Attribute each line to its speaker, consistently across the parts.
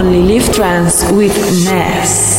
Speaker 1: Only Live Trance with Ness.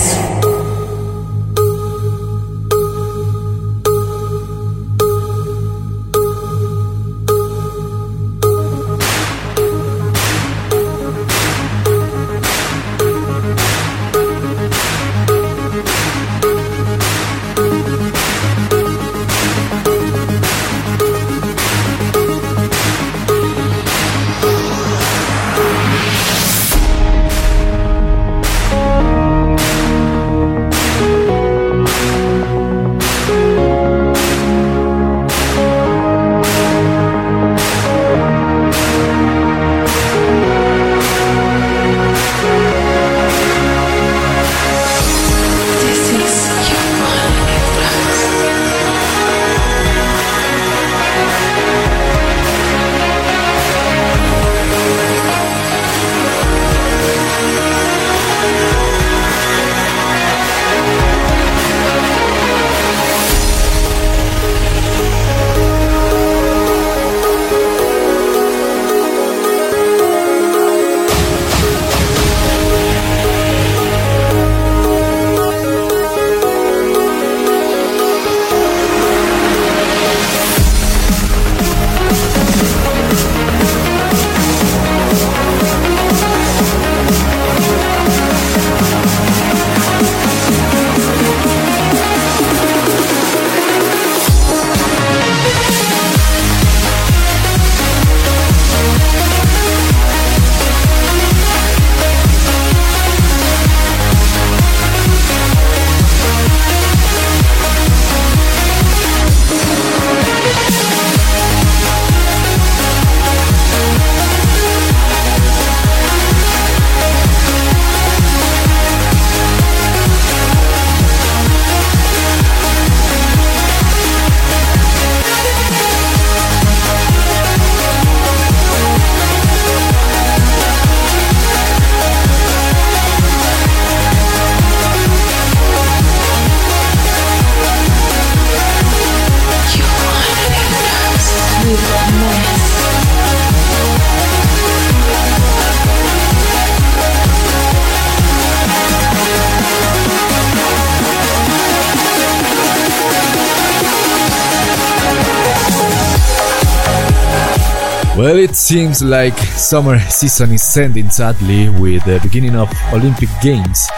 Speaker 2: Seems like summer season is ending sadly with the beginning of Olympic Games,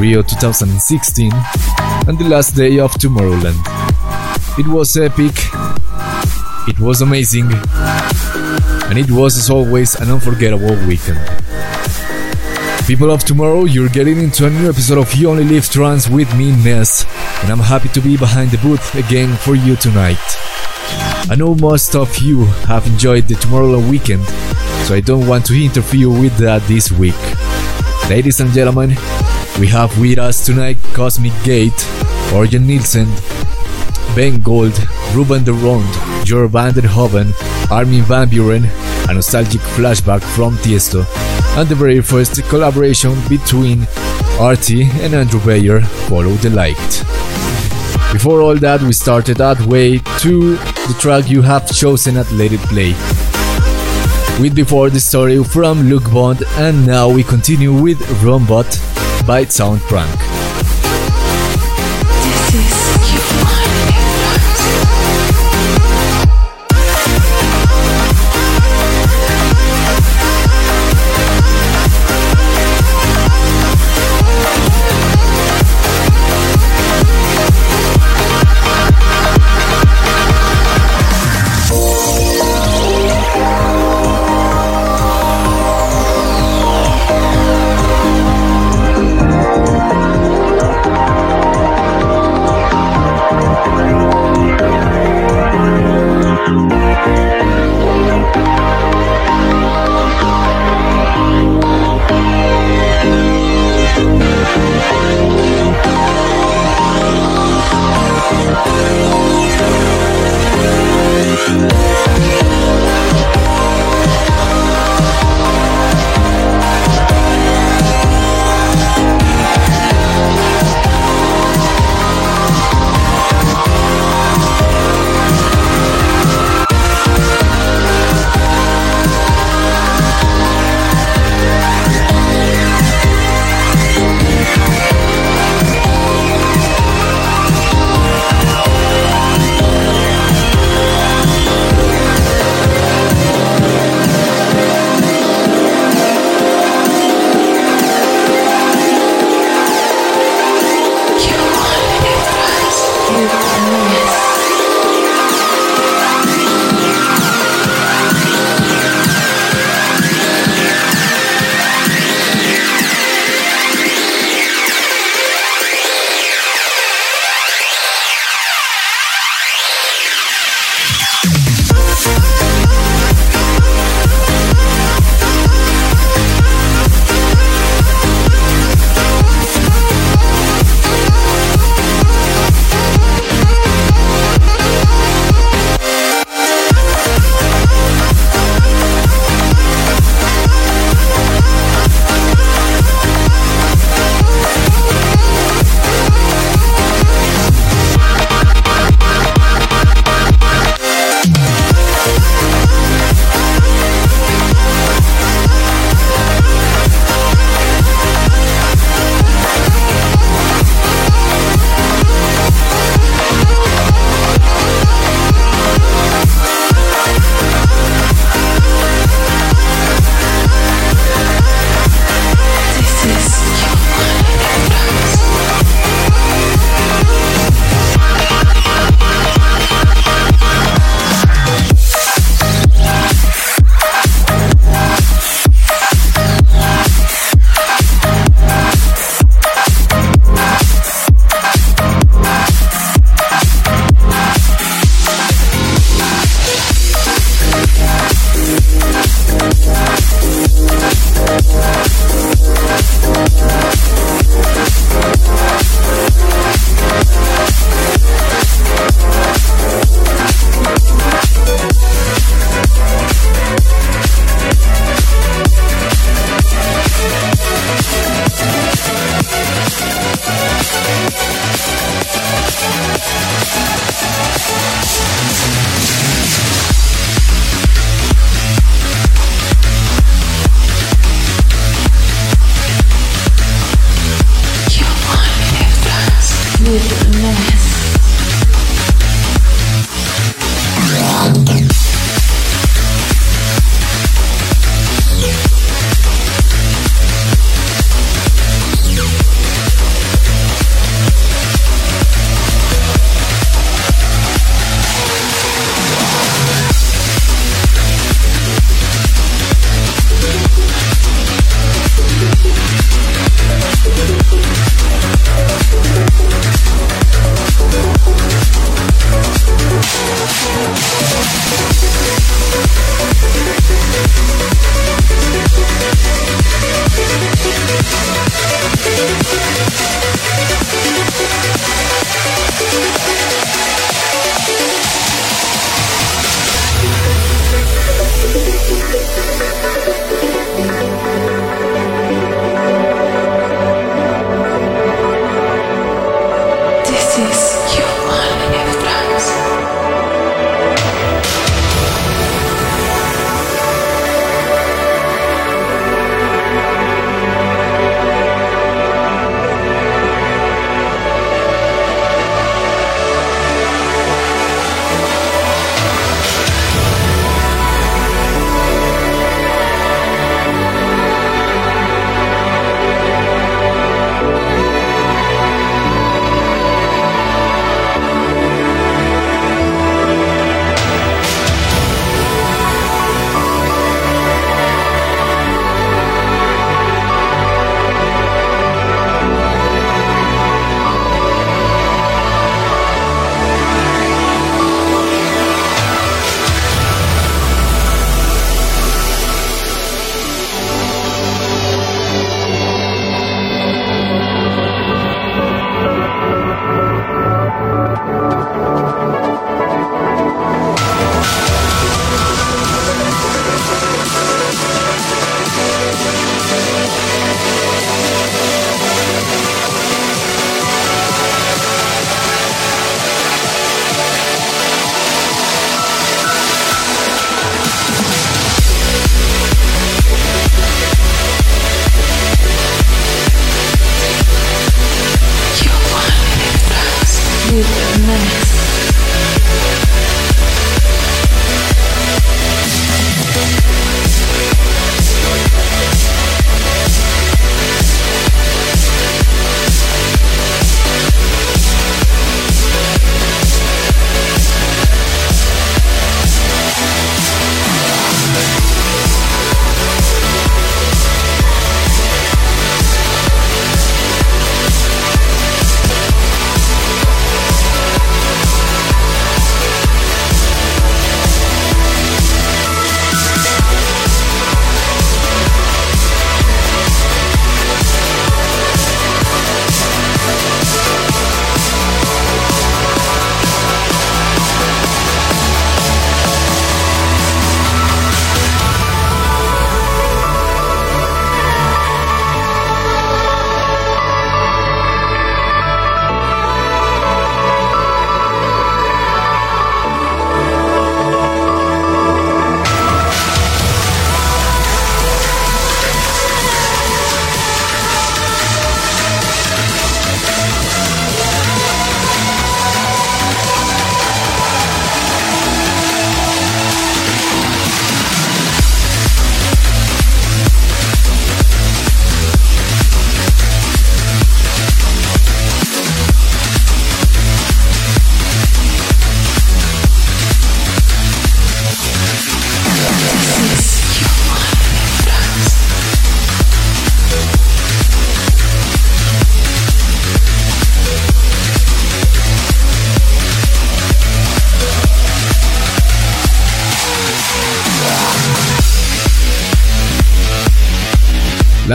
Speaker 2: Rio 2016, and the last day of Tomorrowland. It was epic, it was amazing, and it was as always an unforgettable weekend. People of tomorrow, you're getting into a new episode of You Only Live Trance with me, Ness, and I'm happy to be behind the booth again for you tonight. I know most of you have enjoyed the Tomorrowland weekend, so I don't want to interfere with that this week. Ladies and gentlemen, we have with us tonight Cosmic Gate, Orjan Nilsen, Ben Gold, Ruben de Ronde, Jor van der Hoven, Armin van Buuren, a nostalgic flashback from Tiesto, and the very first collaboration between Arty and Andrew Bayer, Follow the Light. Before all that, we started that way to the track you have chosen at Let It Play. With Before the Story from Luke Bond, and now we continue with Rombot by Sound Prank.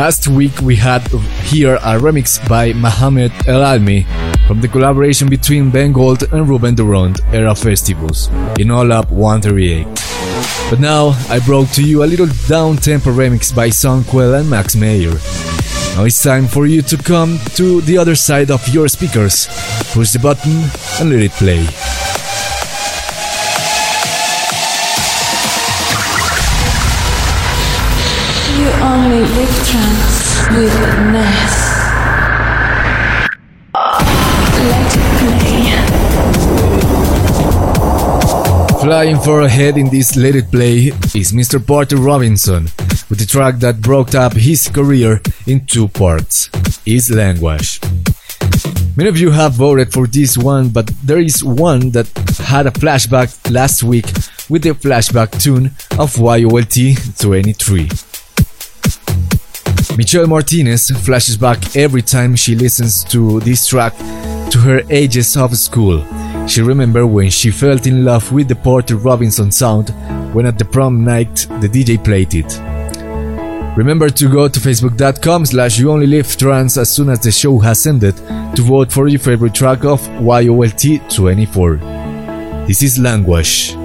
Speaker 2: Last week we had here a remix by Mohamed El Almi from the collaboration between Ben Gold and Ruben de Ronde Era Festivals in All Up 138. But now I brought to you a little down tempo remix by Sonquel and Max Mayer. Now it's time for you to come to the other side of your speakers, push the button and let it play.
Speaker 1: Only live with Ness.
Speaker 2: Flying far ahead in this Let It Play is Mr. Porter Robinson with the track that broke up his career in two parts, Is Language. Many of you have voted for this one, but there is one that had a flashback last week with the flashback tune of YOLT 23. Michelle Martinez flashes back every time she listens to this track to her ages of school. She remembers when she fell in love with the Porter Robinson sound when at the prom night the DJ played it. Remember to go to facebook.com slash you only live trance as soon as the show has ended to vote for your favorite track of YOLT 24. This is Language.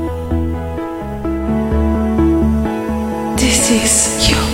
Speaker 1: This is You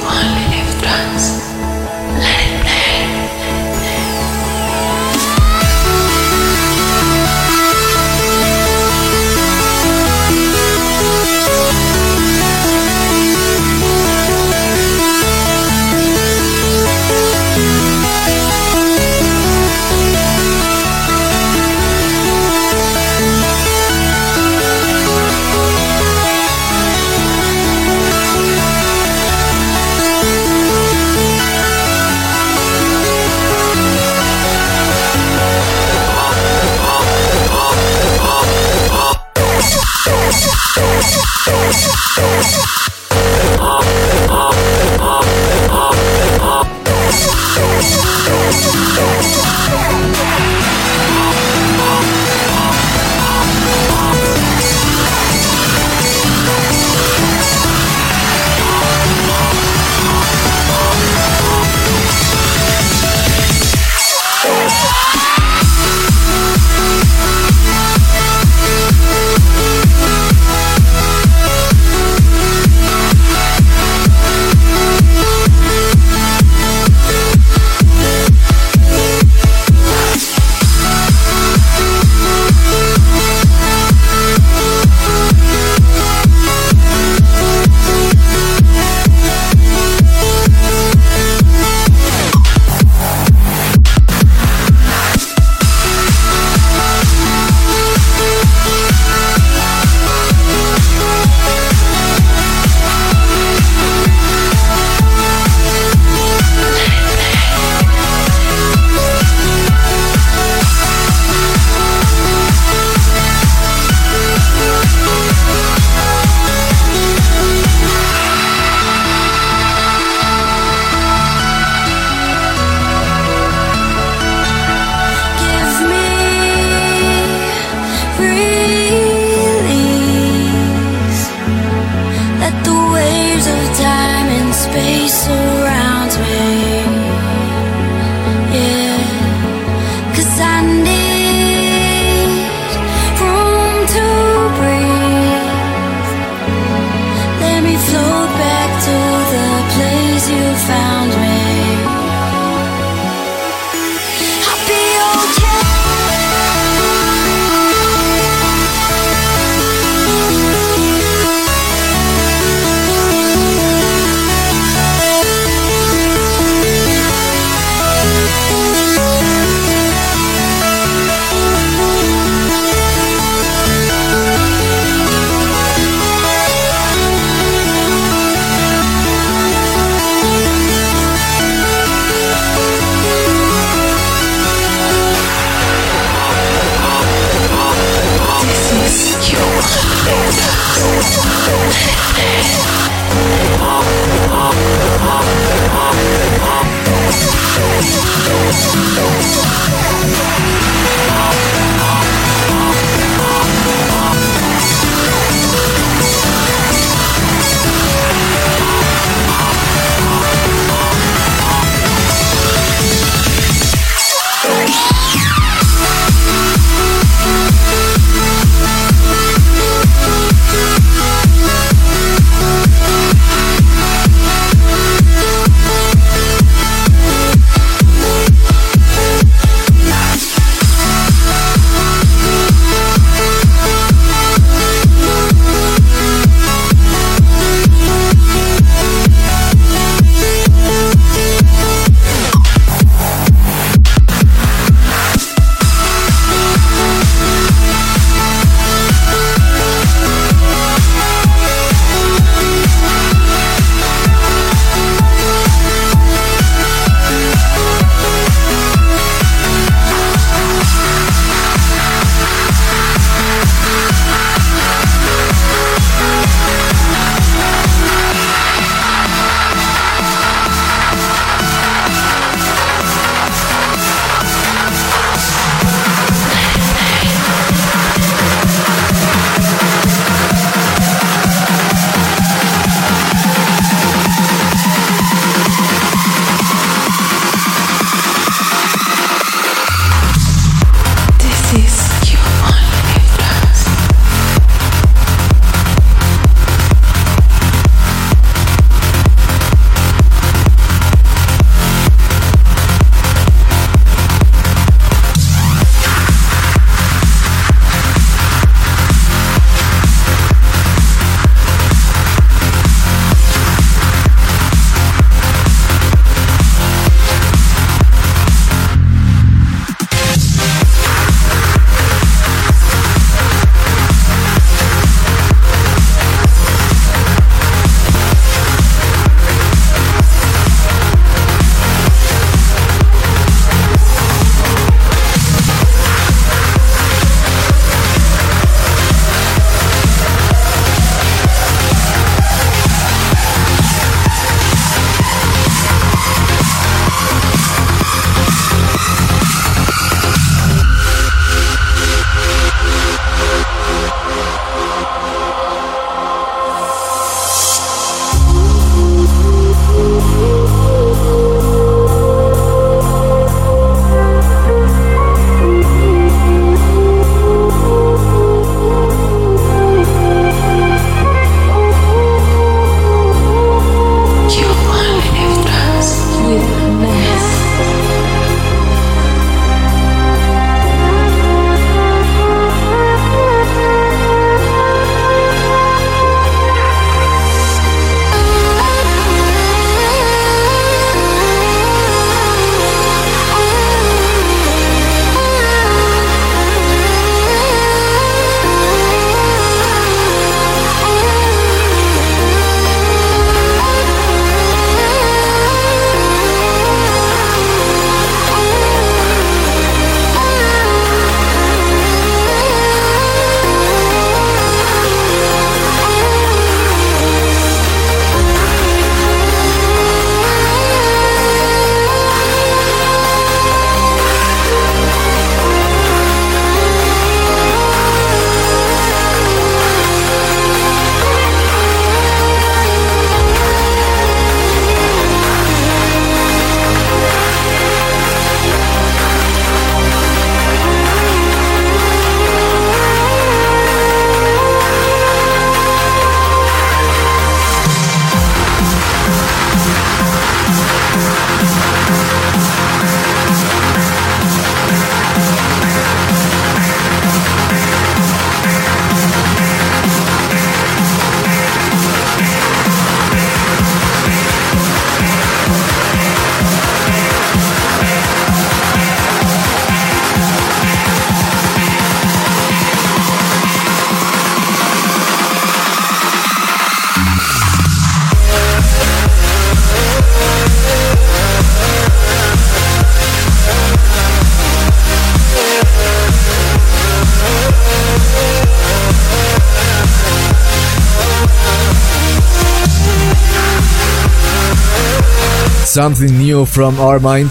Speaker 2: something new from our mind.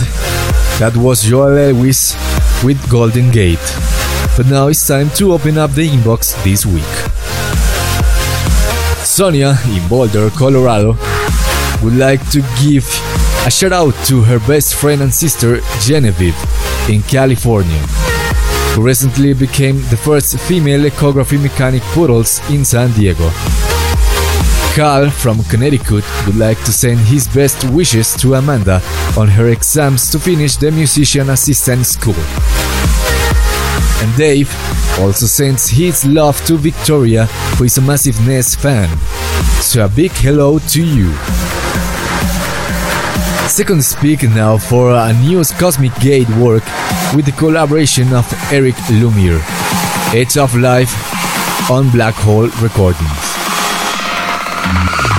Speaker 2: That was Joel Lewis with Golden Gate. But now it's time to open up the inbox this week. Sonia in Boulder, Colorado, would like to give a shout out to her best friend and sister Genevieve in California, who recently became the first female echography mechanic poodles in San Diego. Carl from Connecticut would like to send his best wishes to Amanda on her exams to finish the musician assistant school. And Dave also sends his love to Victoria, who is a massive Ness fan. So a big hello to you. Second speak now for a new Cosmic Gate work with the collaboration of Eric Lumiere. Edge of Life on Black Hole Recordings.
Speaker 1: You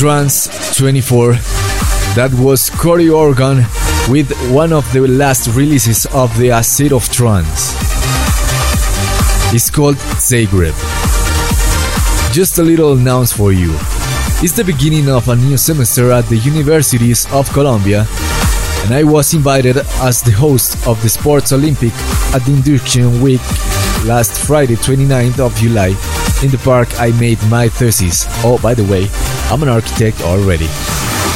Speaker 1: Trance
Speaker 2: 24. That was Cory Organ with one of the last releases of the A State of Trance. It's called Zagreb. Just a little announce for you. It's the beginning of a new semester at the universities of Colombia, and I was invited as the host of the Sports Olympic at the induction week last Friday, 29th of July. In the park, I made my thesis. Oh, by the way, I'm an architect already.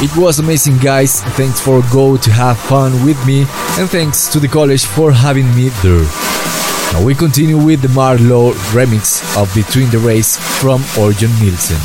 Speaker 2: It was amazing, guys. Thanks for go to have fun with me, and thanks to the college for having me there. Now we continue with the MaRLo remix of Between the Rays from Orjan Nilsen.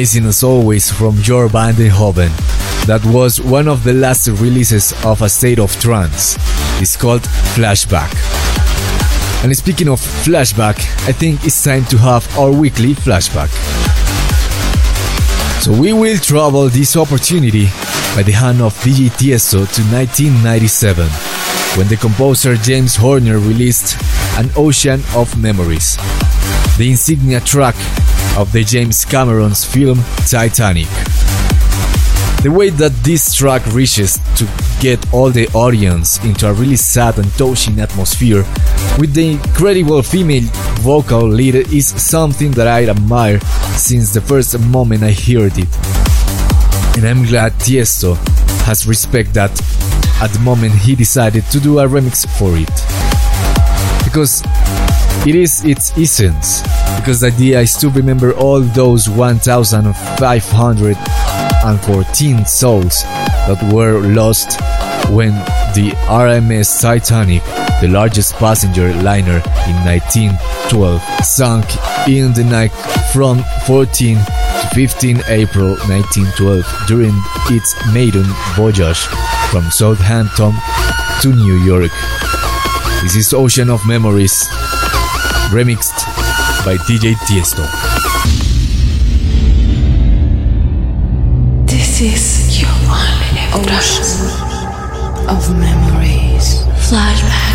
Speaker 2: Amazing as always from Jorn van Deynhoven. That was one of the last releases of A State of Trance. It's called Flashback. And speaking of flashback, I think it's time to have our weekly flashback. So we will travel this opportunity by the hand of DJ Tiesto to 1997, when the composer James Horner released An Ocean of Memories, the insignia track of the James Cameron's film Titanic. The way that this track reaches to get all the audience into a really sad and touching atmosphere with the incredible female vocal lead is something that I admire since the first moment I heard it. And I'm glad Tiesto has respect that at the moment he decided to do a remix for it. Because it is its essence. Because idea is to remember all those 1514 souls that were lost when the RMS Titanic, the largest passenger liner in 1912, sank in the night from 14 to 15 April 1912 during its maiden voyage from Southampton to New York. This is Ocean of Memories, remixed by DJ Tiesto.
Speaker 1: This is your only trance.
Speaker 3: of memories.
Speaker 1: Flashback.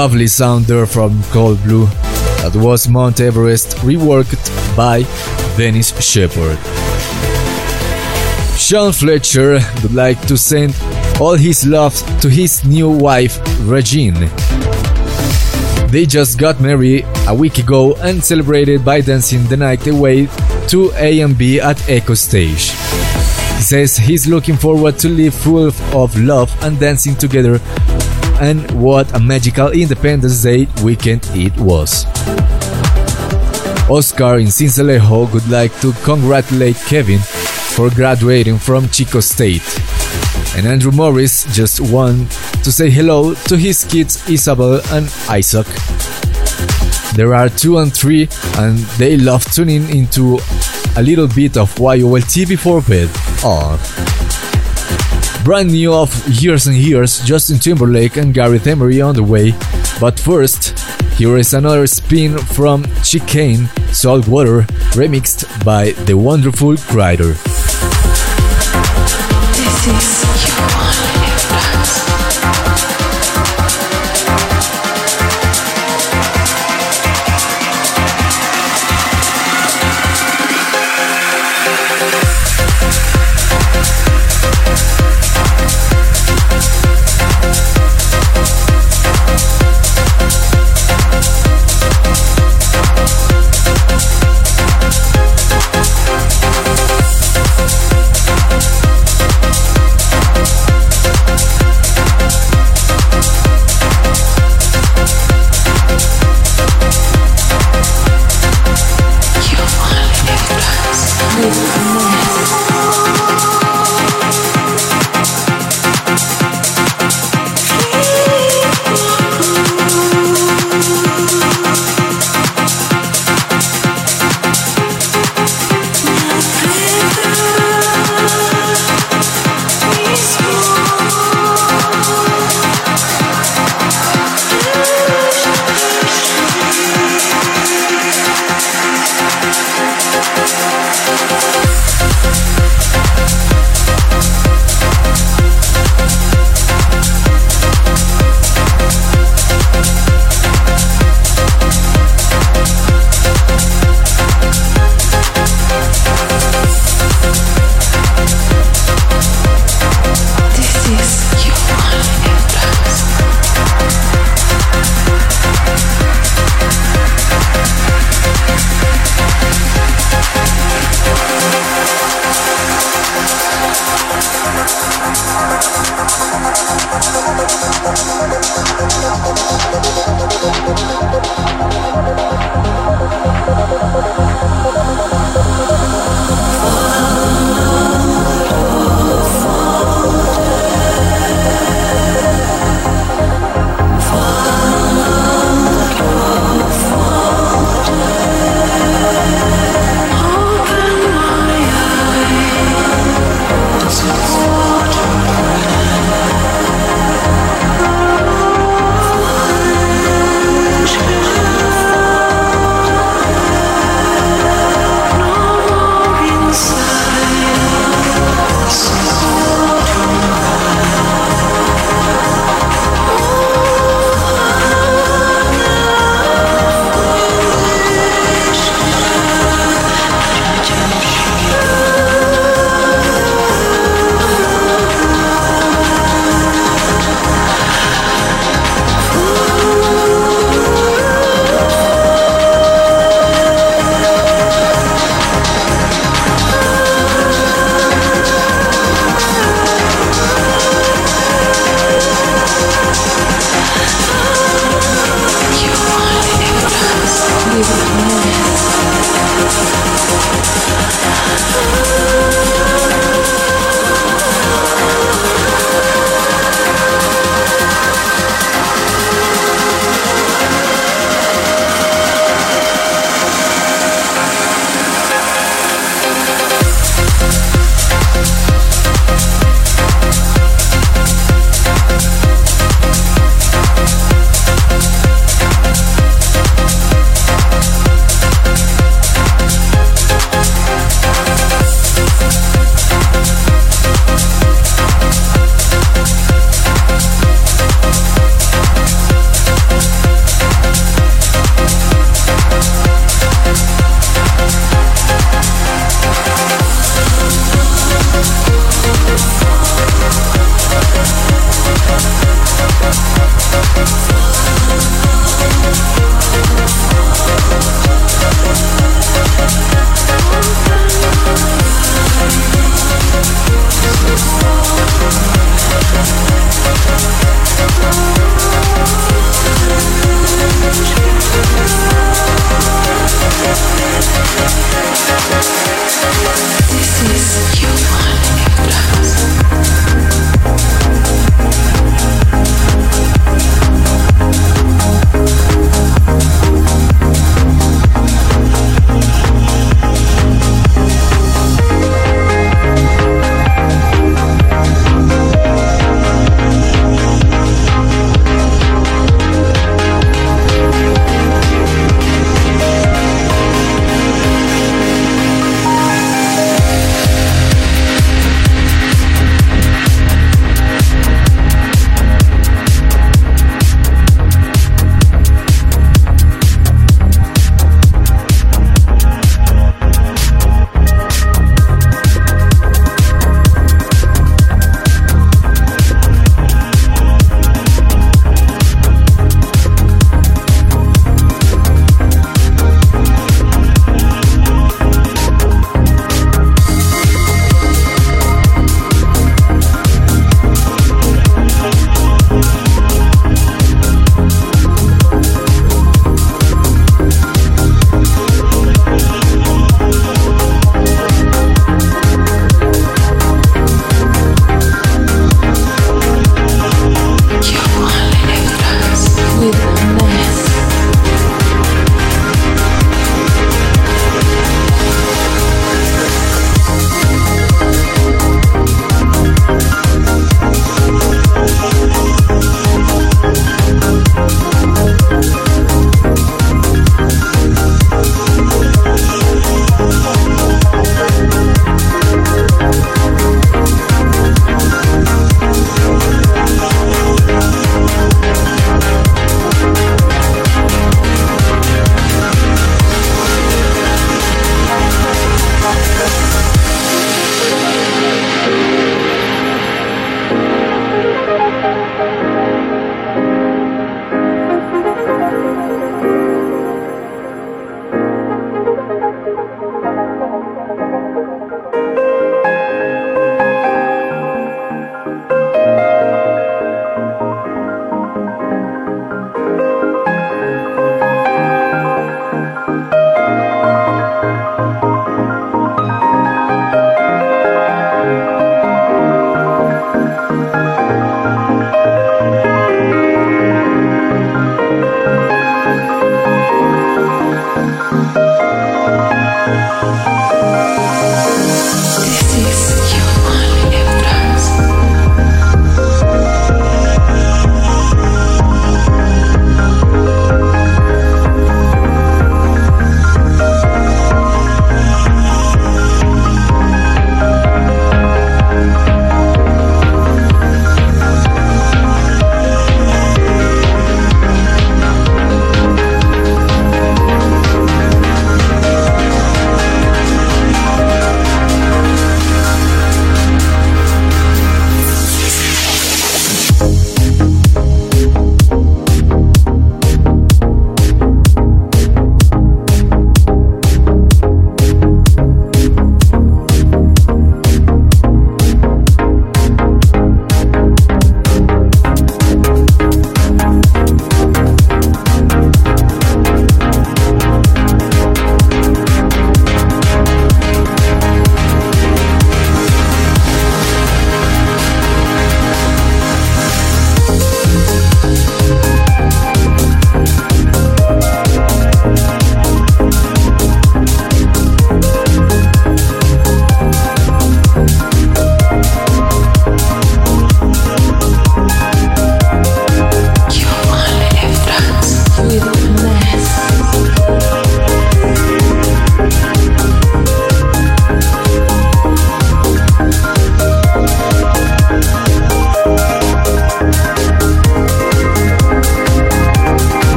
Speaker 2: Lovely sound there from Cold Blue. That was Mount Everest reworked by Dennis Sheperd. Sean Fletcher would like to send all his love to his new wife, Regine. They just got married a week ago and celebrated by dancing the night away to A&B at Echostage. He says he's looking forward to live full of love and dancing together and what a magical Independence Day weekend it was. Oscar in Sincelejo would like to congratulate Kevin for graduating from Chico State. And Andrew Morris just want to say hello to his kids Isabel and Isaac. There are two and three, and they love tuning into a little bit of yol tv before bed. Aww. Brand new of Years and Years, Justin Timberlake and Gareth Emery on the way. But first, here is another spin from Chicane Saltwater, remixed by the wonderful Kryder.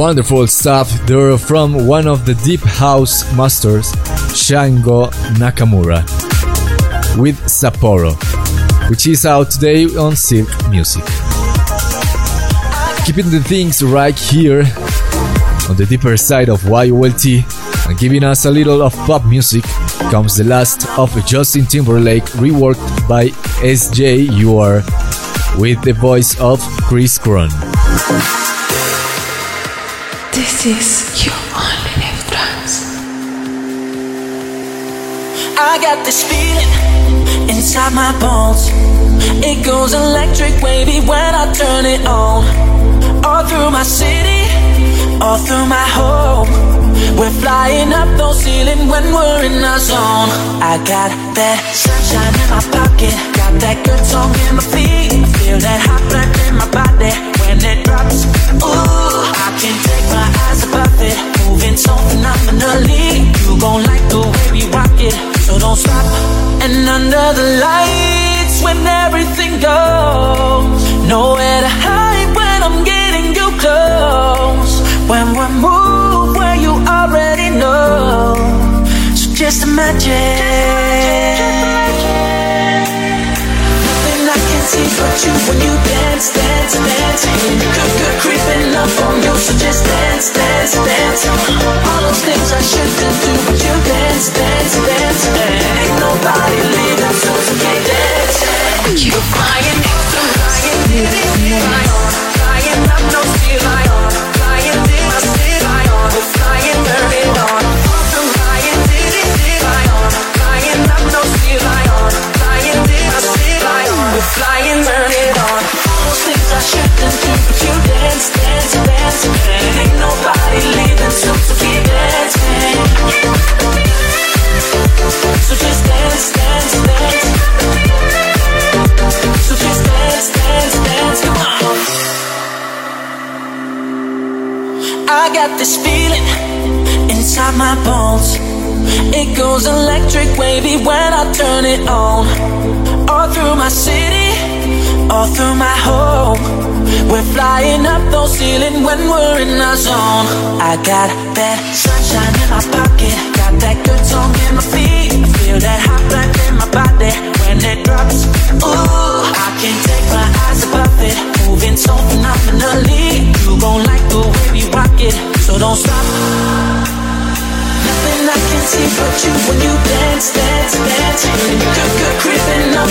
Speaker 2: Wonderful stuff there from one of the deep house masters, Shingo Nakamura, with Sapporo, which is out today on Silk Music. Keeping the things right here on the deeper side of YOLT and giving us a little of pop music comes the last of Justin Timberlake reworked by SJ You Are with the voice of Chris Cron.
Speaker 1: This is You Only Live.
Speaker 4: I got this feeling inside my bones. It goes electric wavy when I turn it on. All through my city, all through my home. We're flying up those ceilings when we're in our zone. I got that sunshine in my pocket, got that good song in my feet. Feel that hot blood in my body when it drops. Ooh, can't take my eyes it, moving so phenomenally. You like the way we rock it, so don't stop. And under the lights, when everything goes, nowhere to hide when I'm getting you close. When we move where you already know, so just imagine. But you when you dance, dance, dance. Good, good creeping up on you, so just dance, dance, dance. All those things I shouldn't do, but you dance, dance, dance. Ain't nobody leaving, so you can't dance. You're flying, flying, flying, flying up no ceiling, goes electric wavy when I turn it on. All through my city, all through my home. We're flying up those ceilings when we're in our zone. I got that sunshine in my pocket, got that good song in my feet. Feel that hot blood in my body when it drops. Ooh, I can't take my eyes above it, moving so phenomenally. You gon' like the way we rock it, so don't stop. Nothing I can see but you when you dance, dance, dance.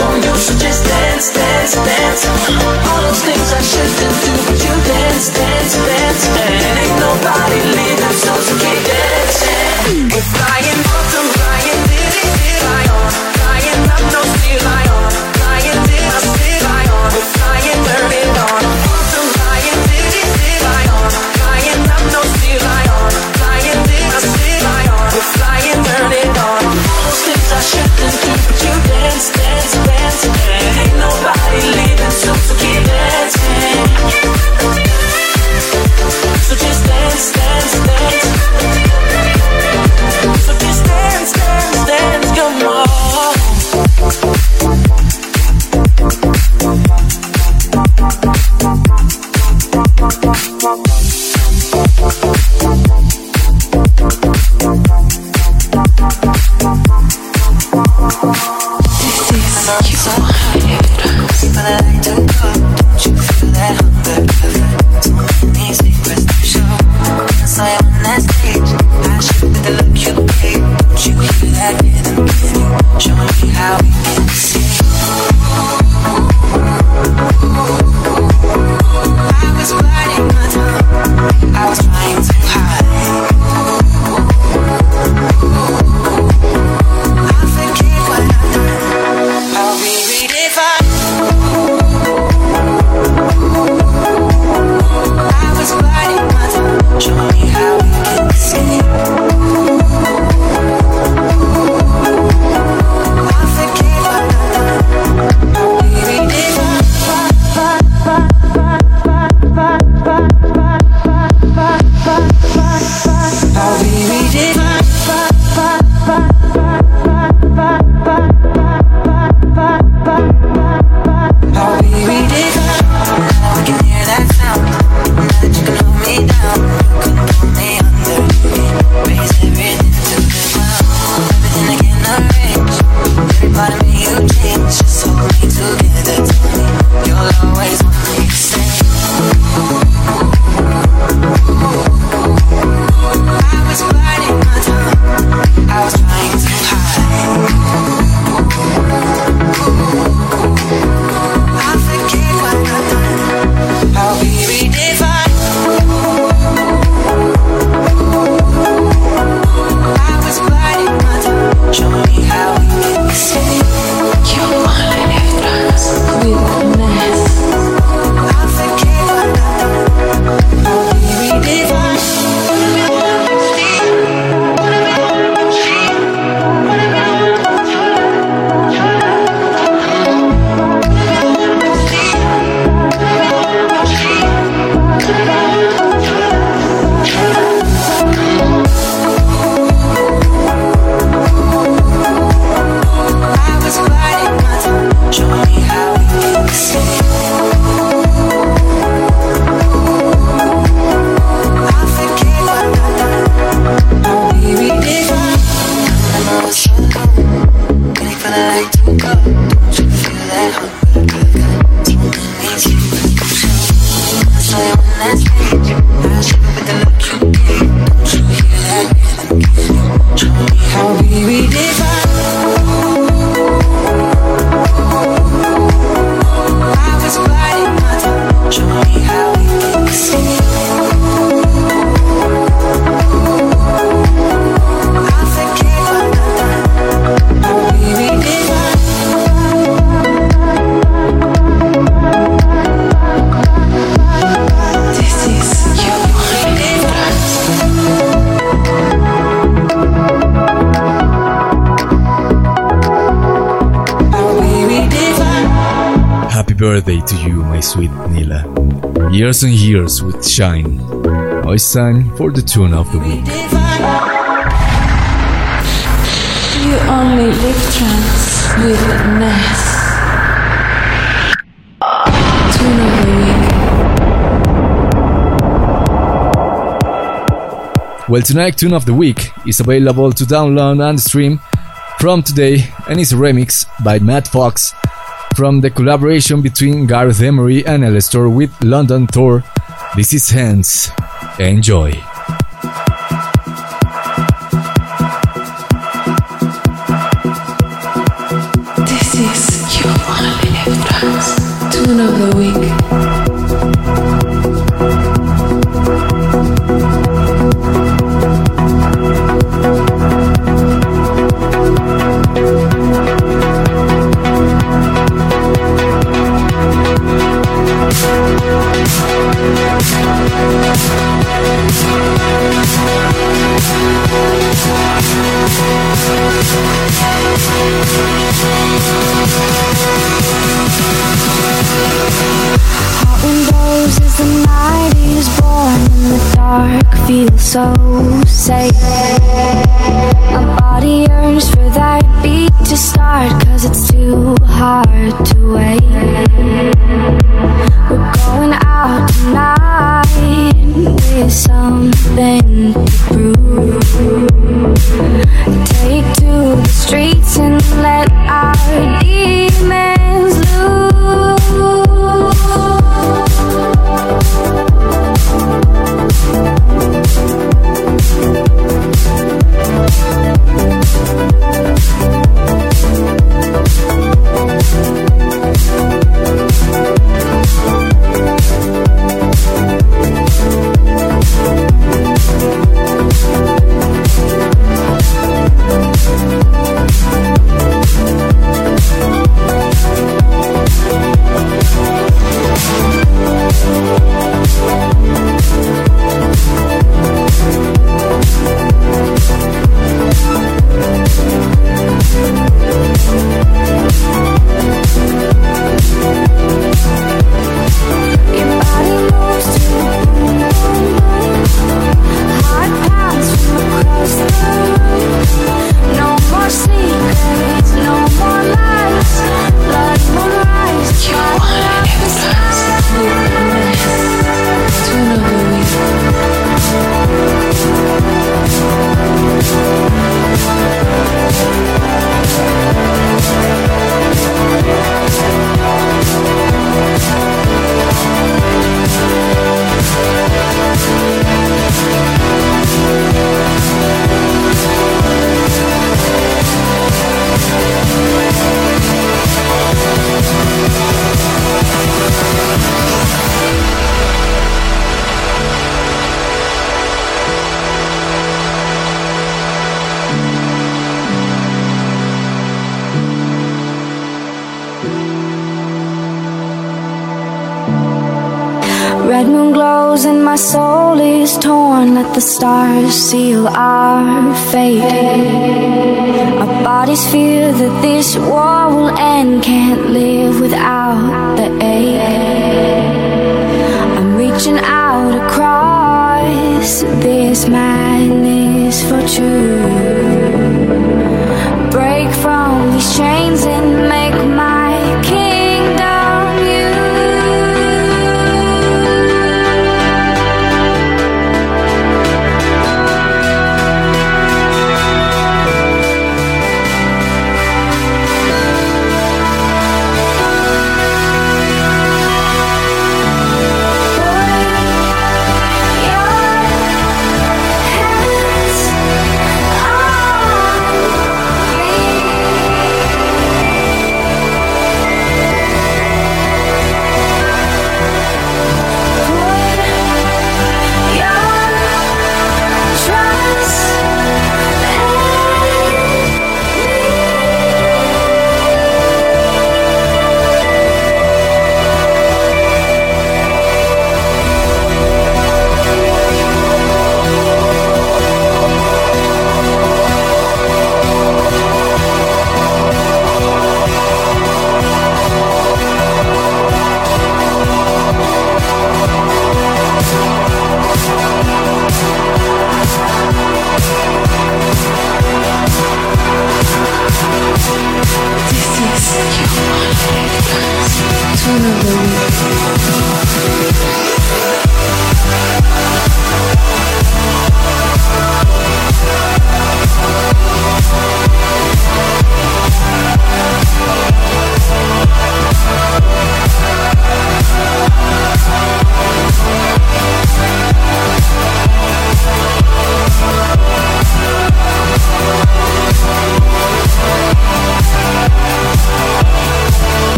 Speaker 4: On you, so just dance, dance, dance. All those things I shouldn't do, but you dance, dance, dance. Ain't nobody leaving, so keep dancing. We're flying, welcome, flying, diddy, flying, flying up no ceiling, flying, diddy, I
Speaker 2: sang for the tune of the week.
Speaker 1: You only live trance with Ness. Tune of the
Speaker 2: week. Well, tonight, Tune of the Week is available to download and stream from today and is a remix by Matt Fox from the collaboration between Gareth Emery and Alastor with London Thor. This is Hands. Enjoy.
Speaker 5: So safe. My body yearns for that beat to start, cause it's too hard to wait.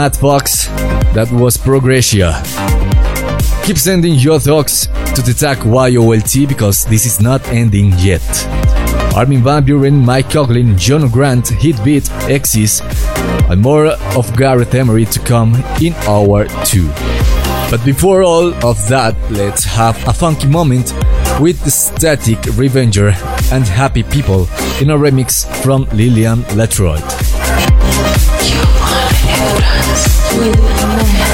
Speaker 2: Matt Fox. That was Progressia. Keep sending your thoughts to the tag YOLT because this is not ending yet. Armin Van Buuren, Mike Koglin, Jono Grant, Heatbeat, Exis, and more of Gareth Emery to come in hour 2. But before all of that, let's have a funky moment with the Static Revenger and Happy People in a remix from Lilian Latroit.
Speaker 1: With me.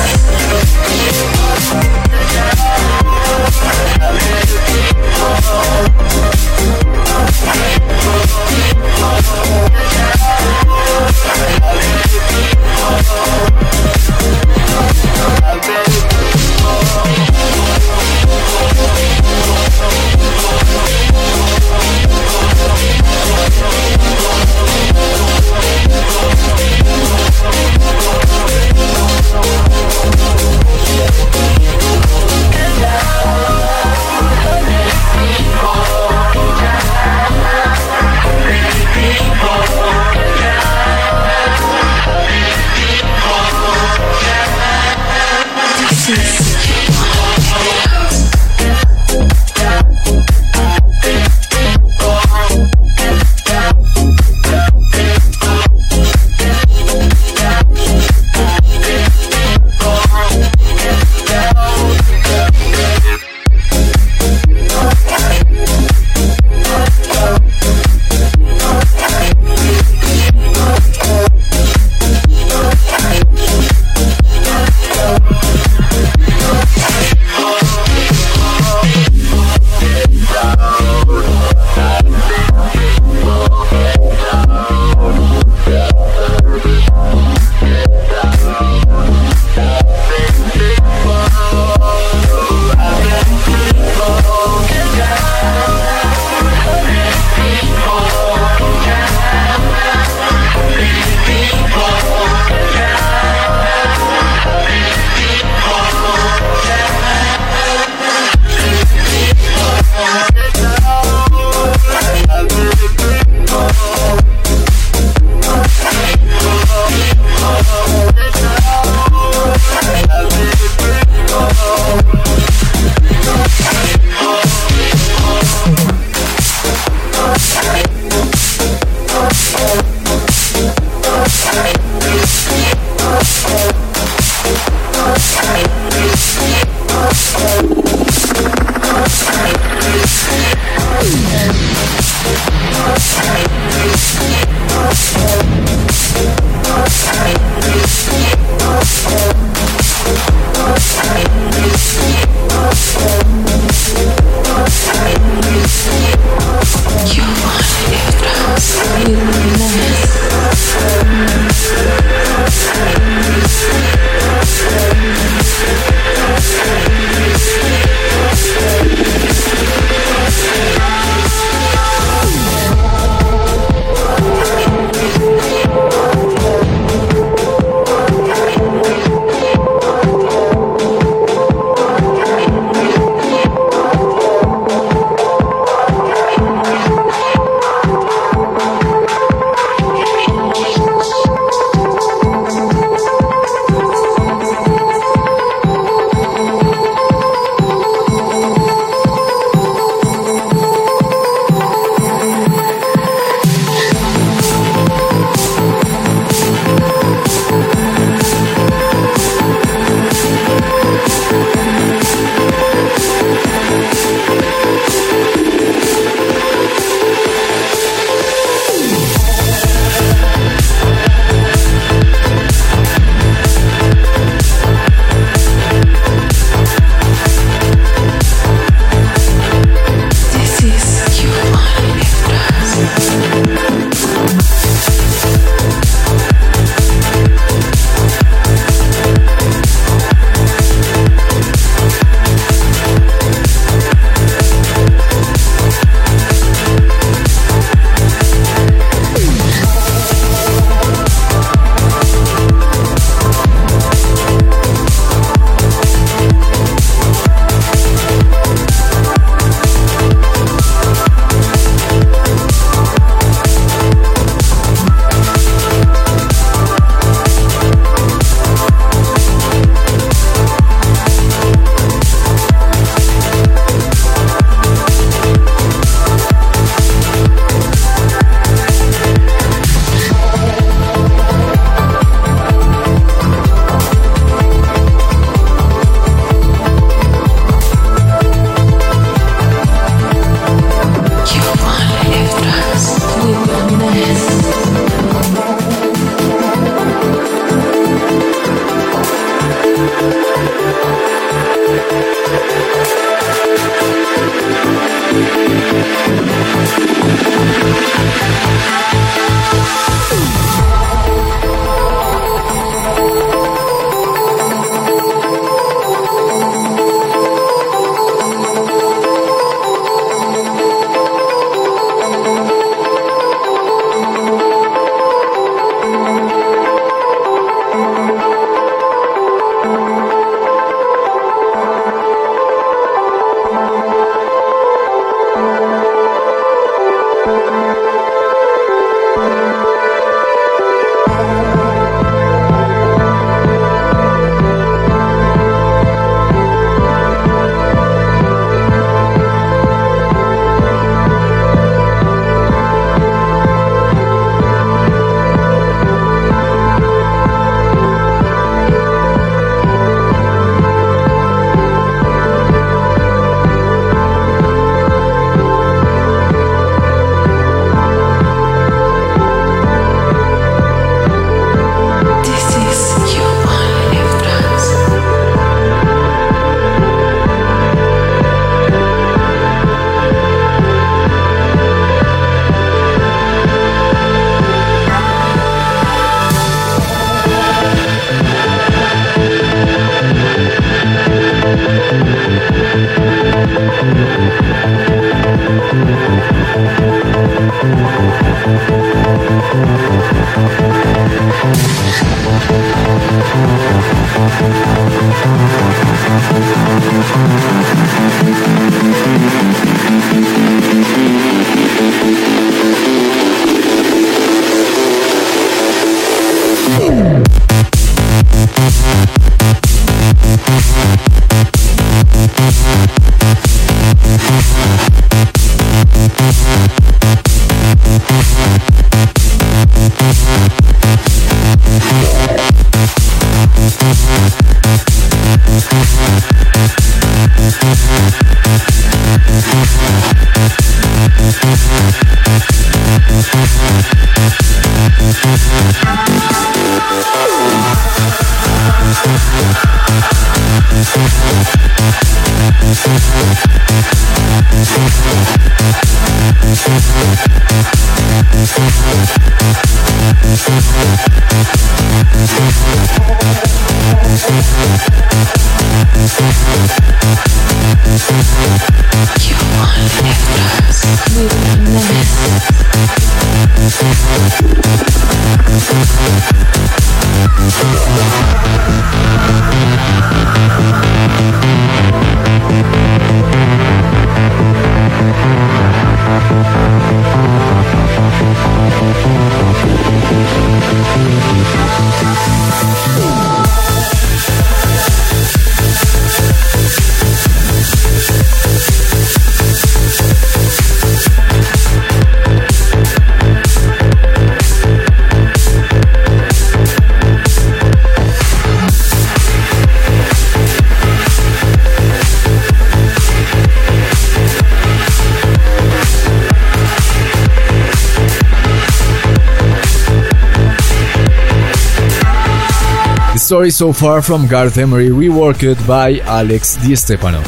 Speaker 2: So far from Gareth Emery, reworked by Alex Di Stefano.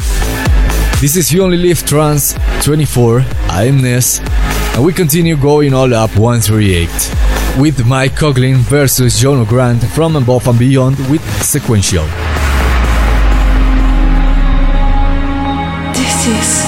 Speaker 2: This is You Only Live Trance 24, I am Ness, and we continue going all up 138 with Mike Koglin versus Jono Grant from Above and Beyond with Sequential.
Speaker 1: This is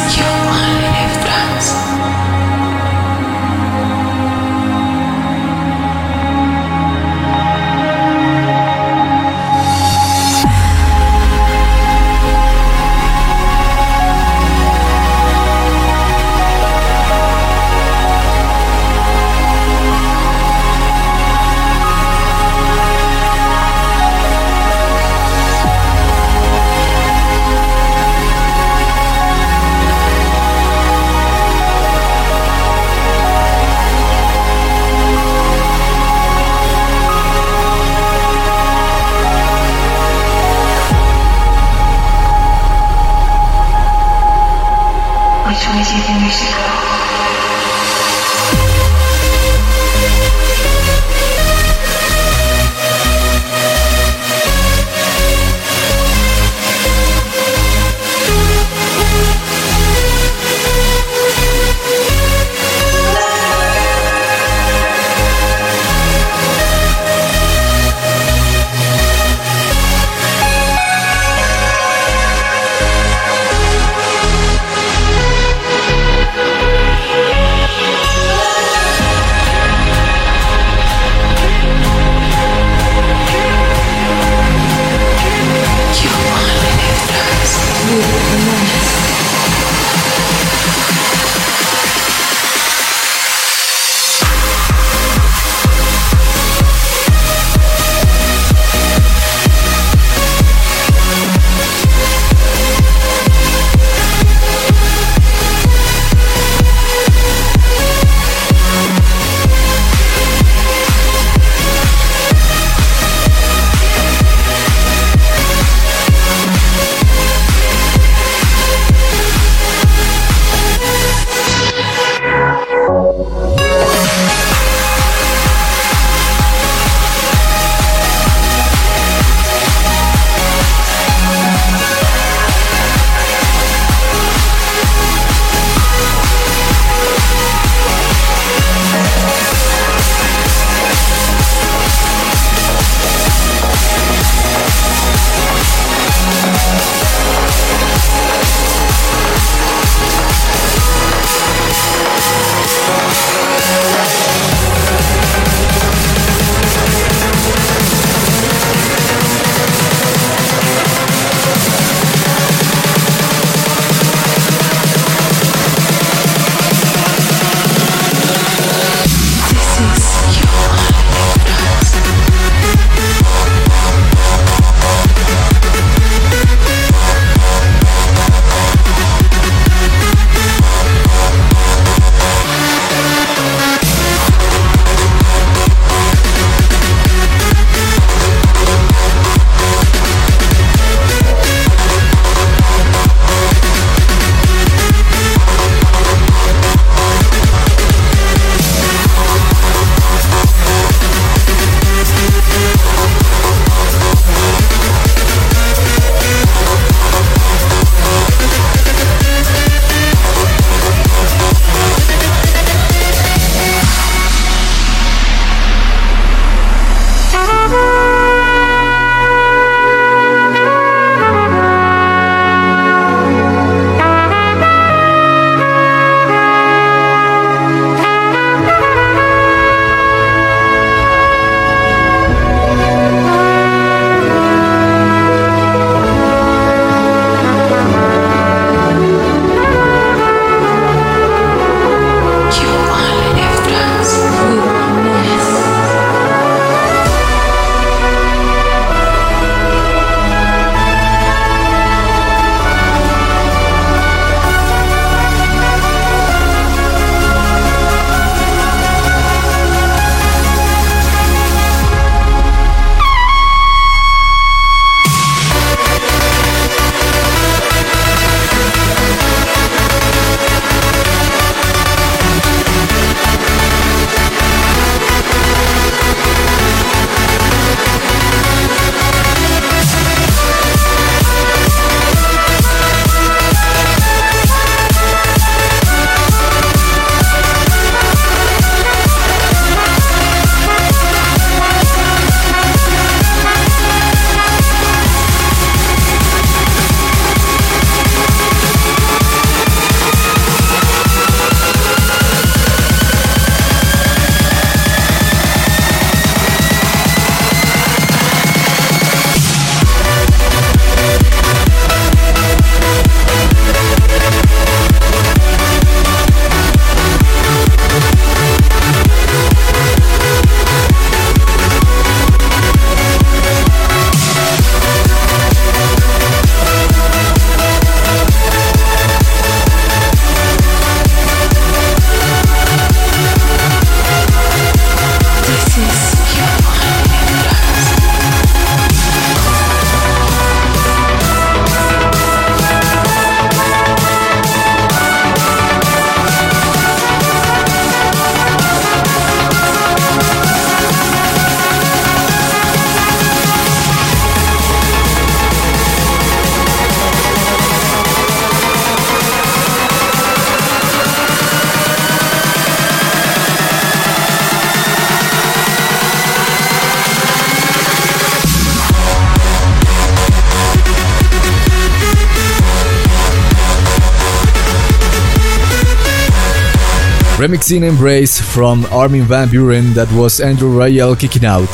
Speaker 2: Remixing Embrace from Armin van Buuren that was Andrew Rayel kicking out.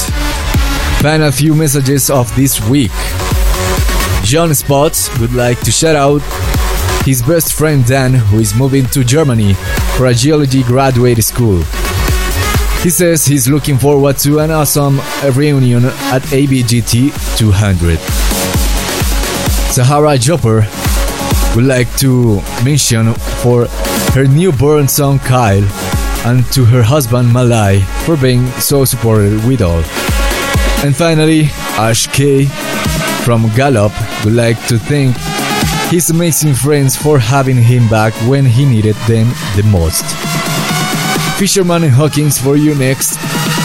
Speaker 2: Final few messages of this week. John Spots would like to shout out his best friend Dan, who is moving to Germany for a geology graduate school. He says he's looking forward to an awesome reunion at ABGT 200. Sahara Jopper would like to mention for her newborn son Kyle and to her husband Malai for being so supportive with all. And finally, Ash K from Gallup would like to thank his amazing friends for having him back when he needed them the most. Fisherman and Hawkins for you next,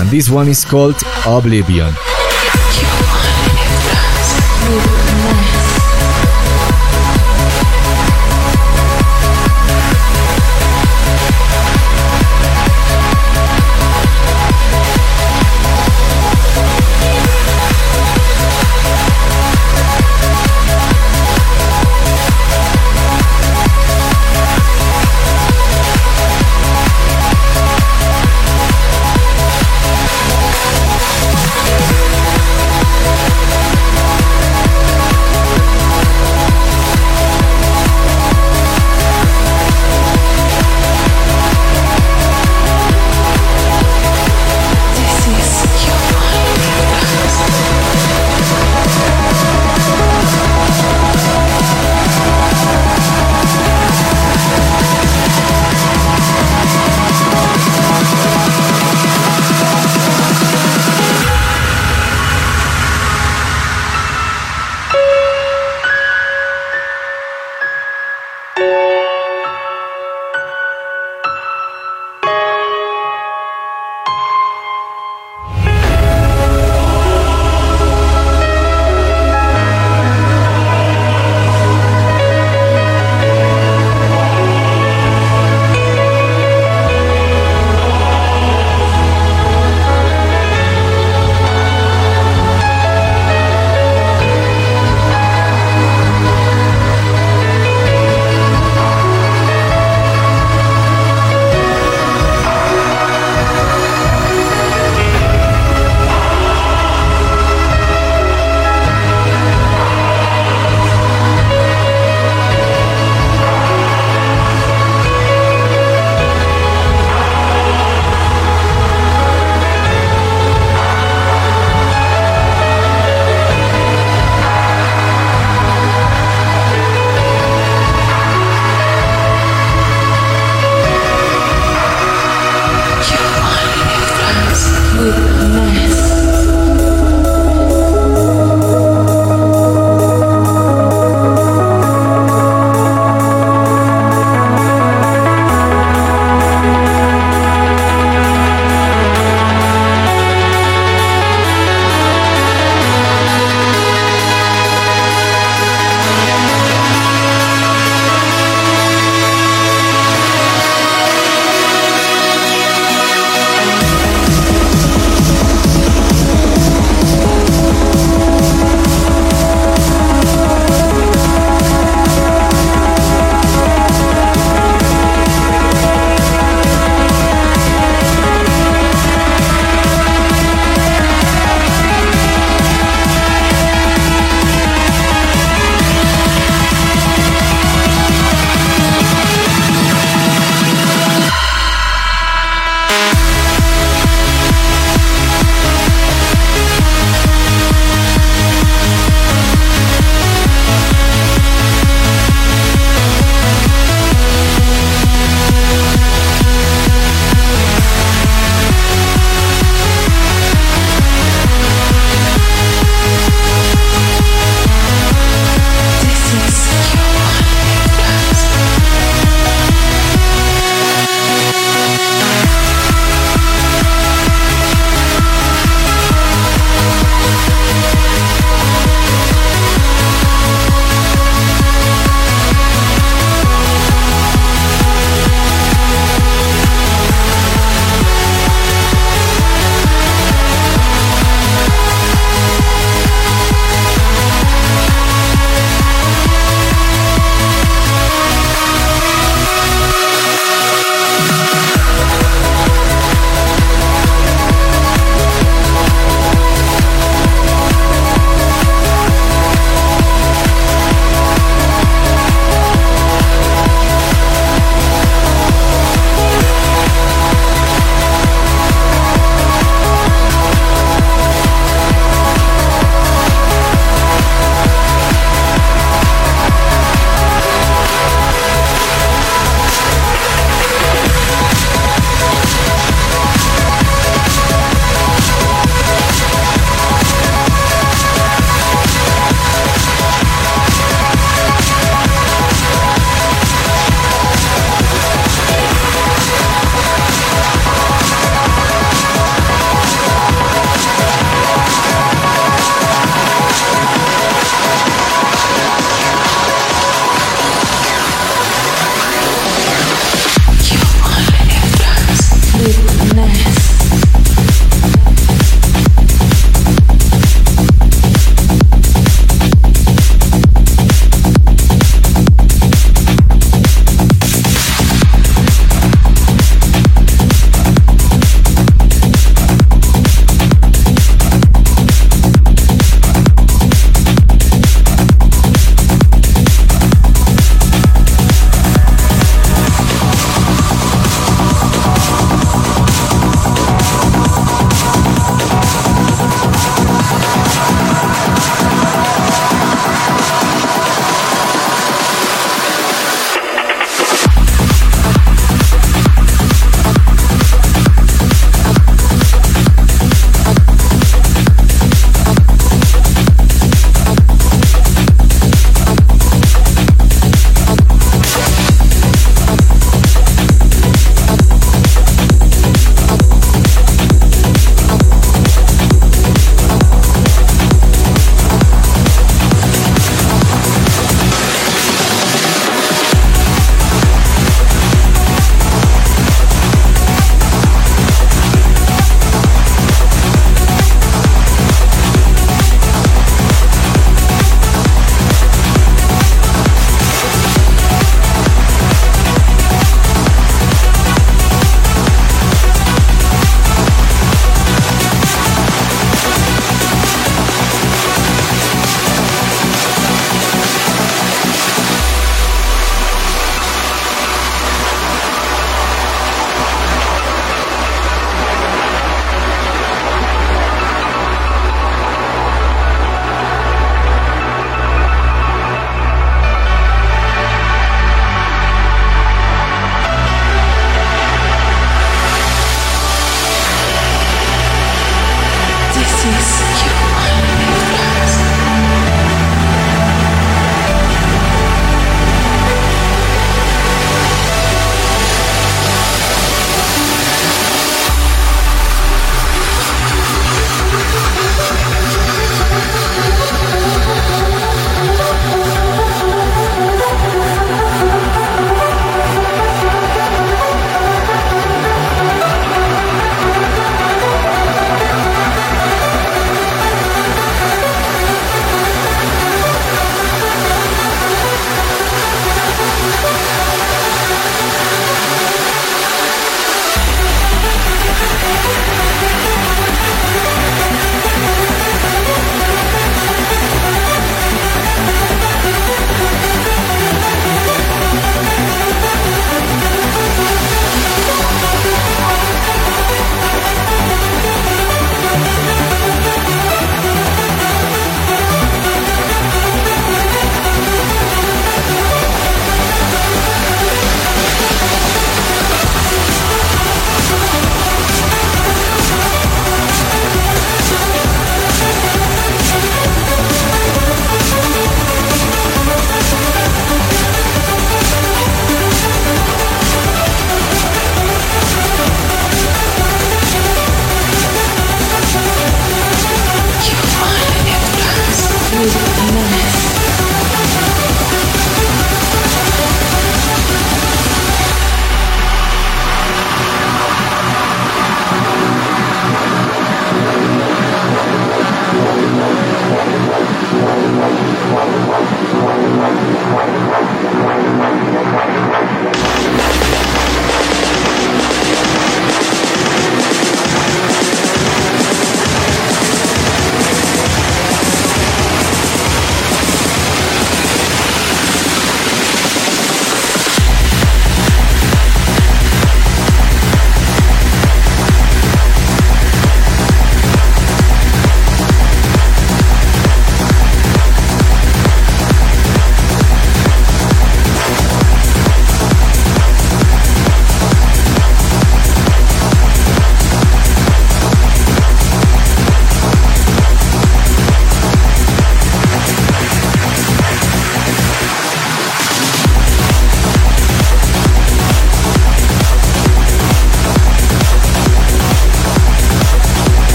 Speaker 2: and this one is called Oblivion.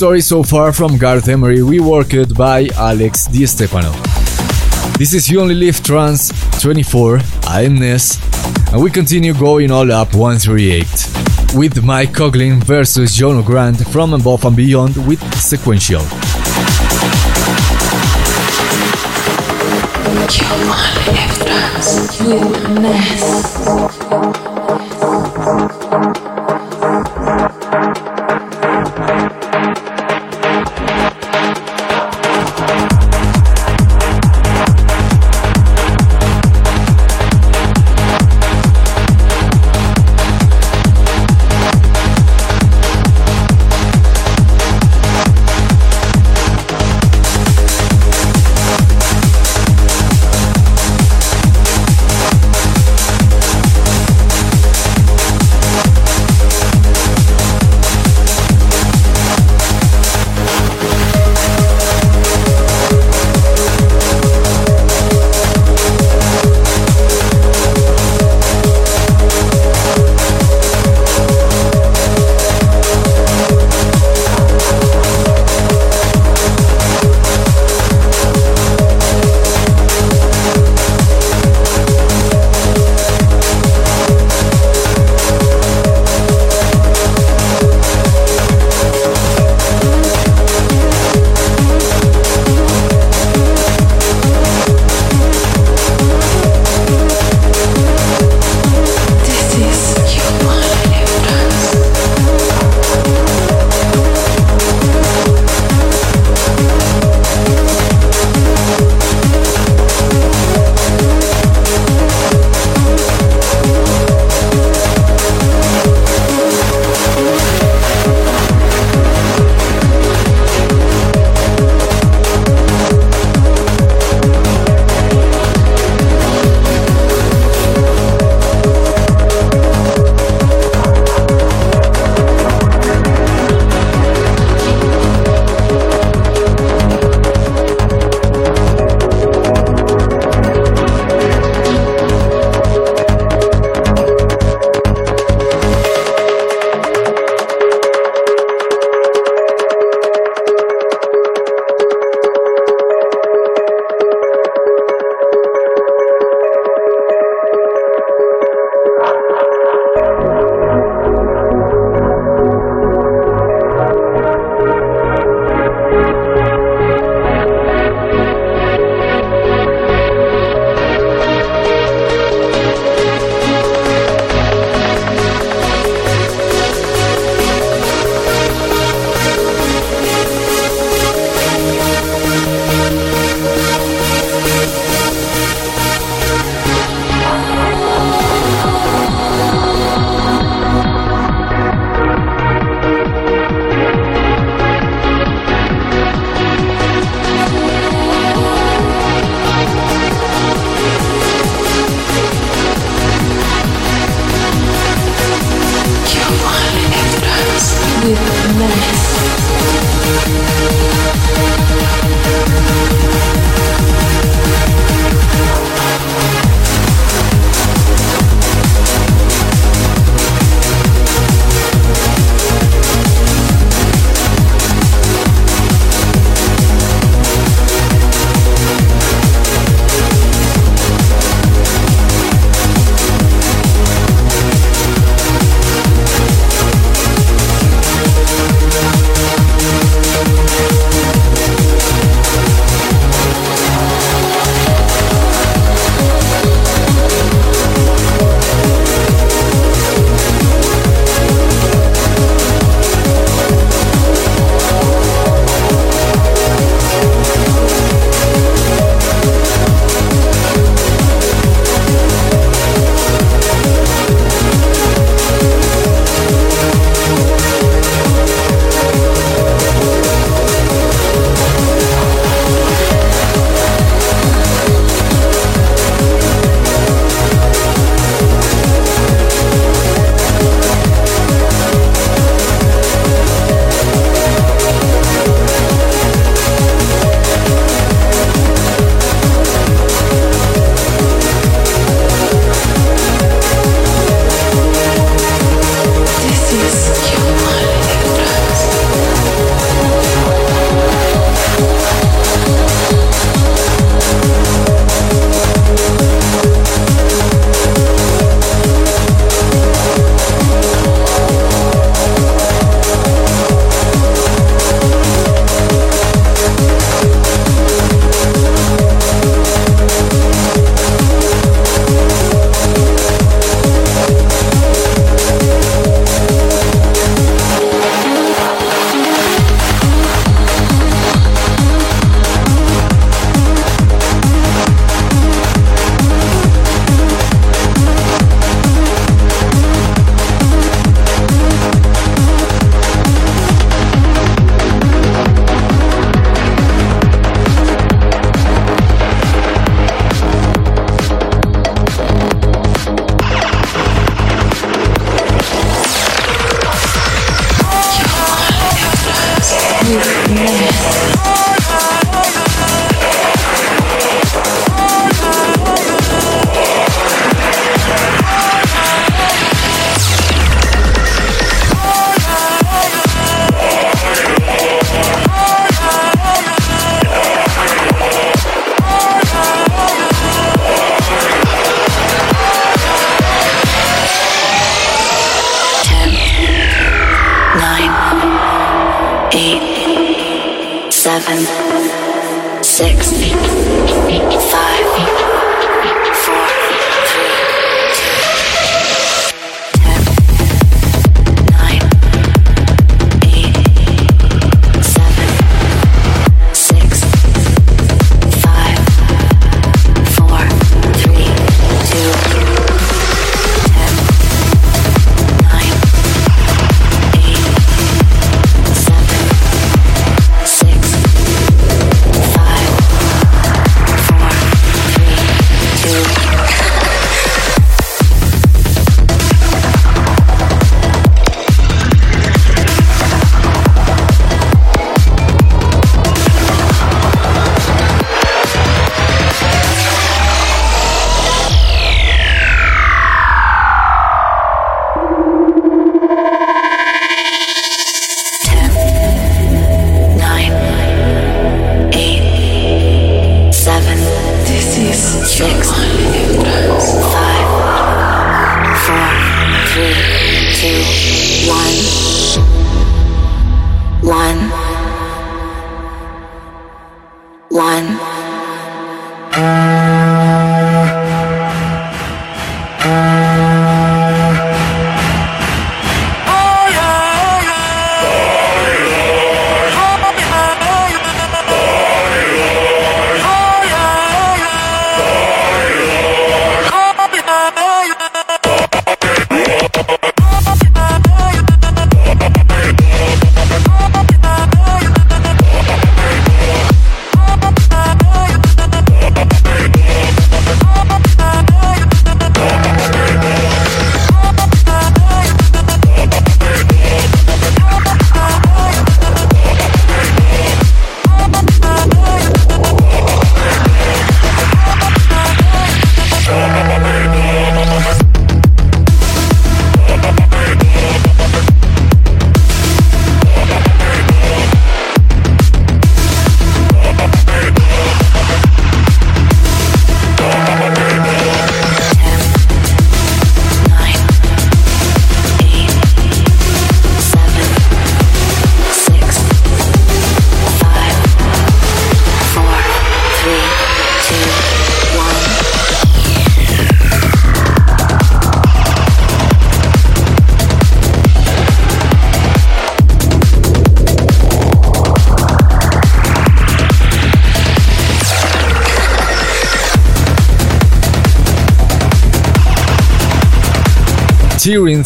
Speaker 2: Story so far from Gareth Emery, reworked by Alex Di Stefano. This is You Only Live Trance 24, I am Ness, and we continue going all up 138 with Mike Koglin versus Jono Grant from Above and Beyond with Sequential.
Speaker 6: You Ness.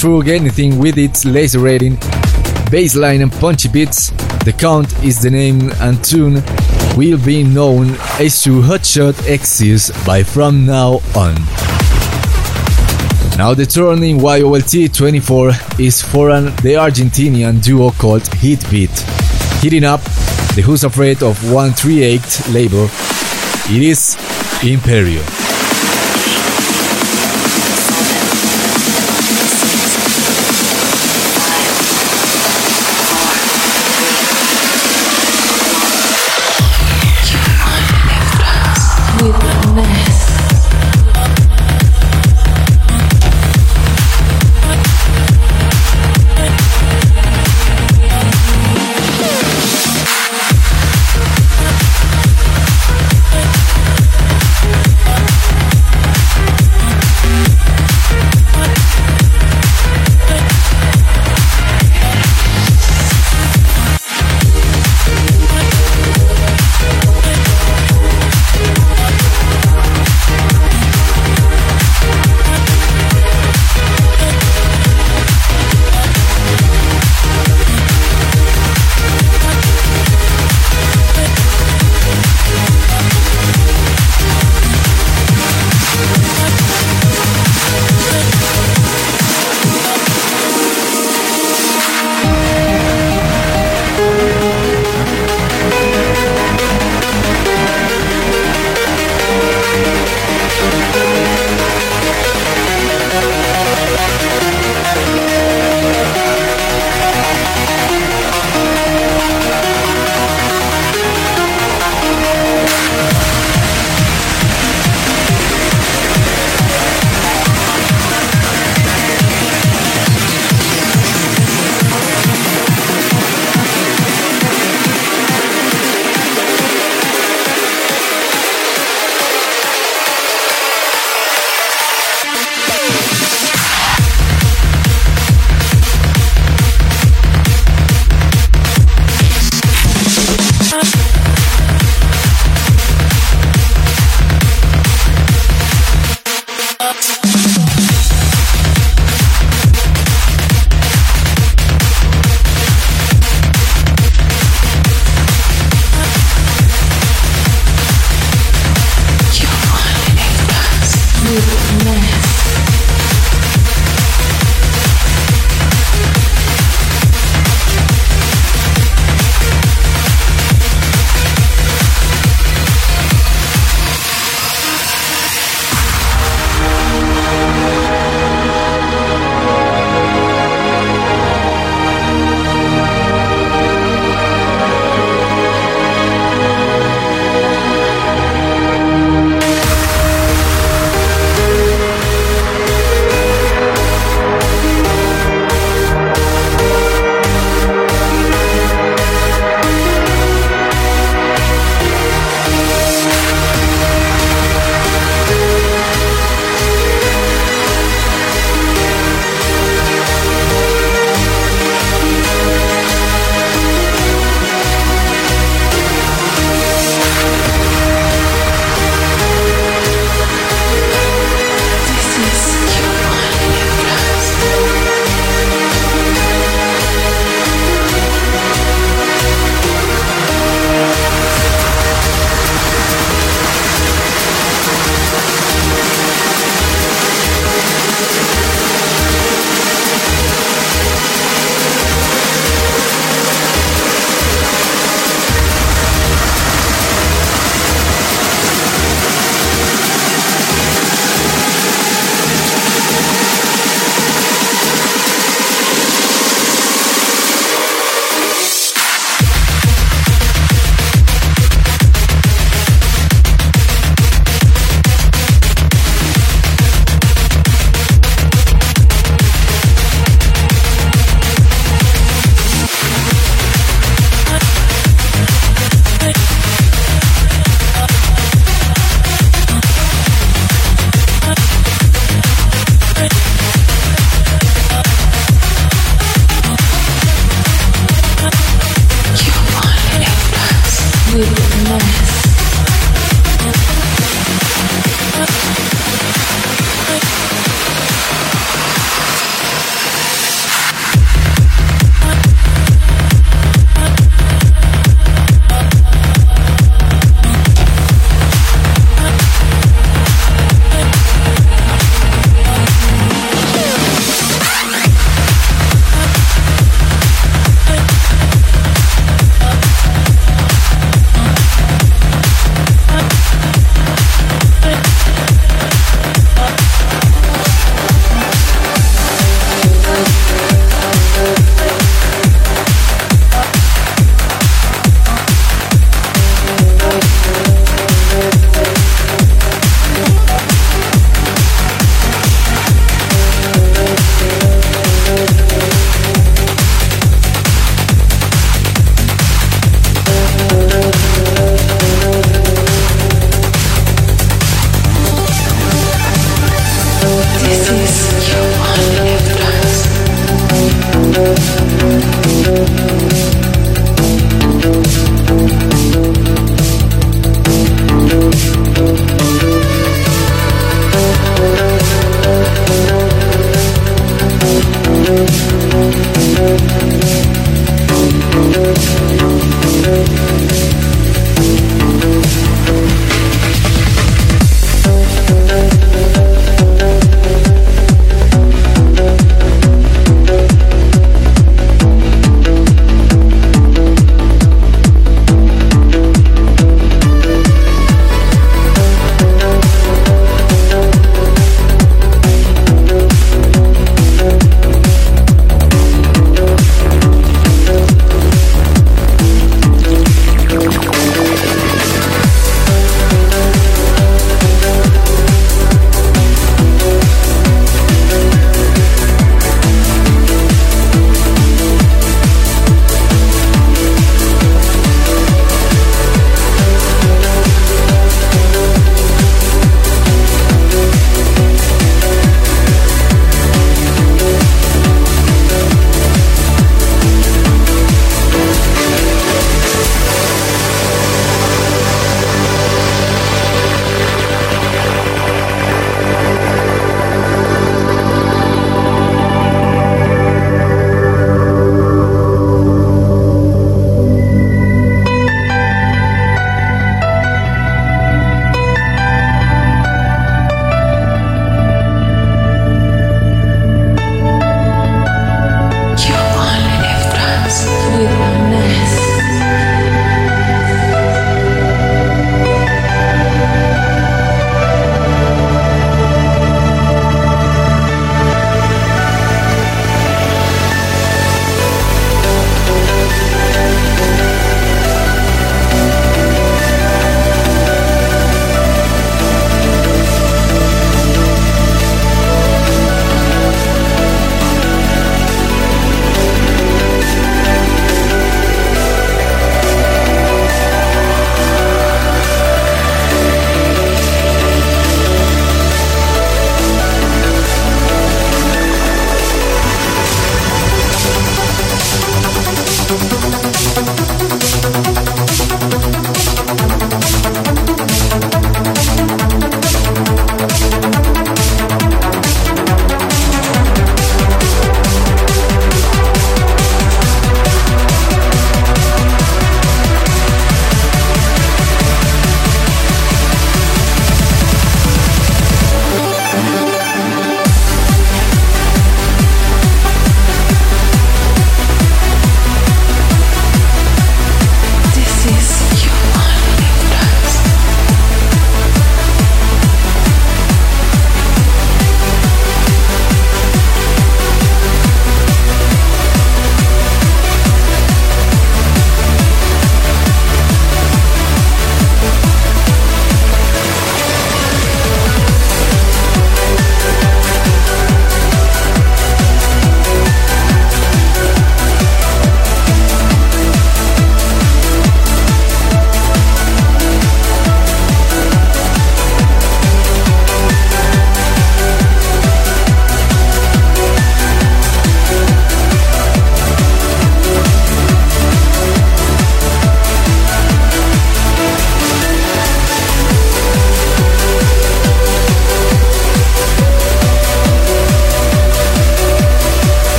Speaker 2: Through anything with its lacerating bassline and punchy beats. The Count is the name and tune will be known as to Hotshot X's by from now on. Now the turn in YOLT 24 is for an, the Argentinian duo called Heatbeat. Hitting up the Who's Afraid of 138 label, it is Imperio.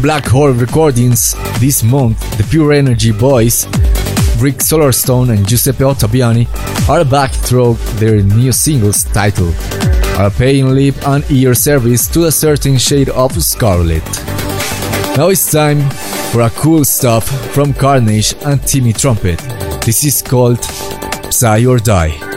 Speaker 2: Black Hole Recordings this month, the Pure Energy Boys, Rick Solarstone and Giuseppe Ottaviani are back through their new singles titled are paying lip and ear service to a certain shade of Scarlet. Now it's time for a cool stuff from Carnage and Timmy Trumpet. This is called Psy or Die.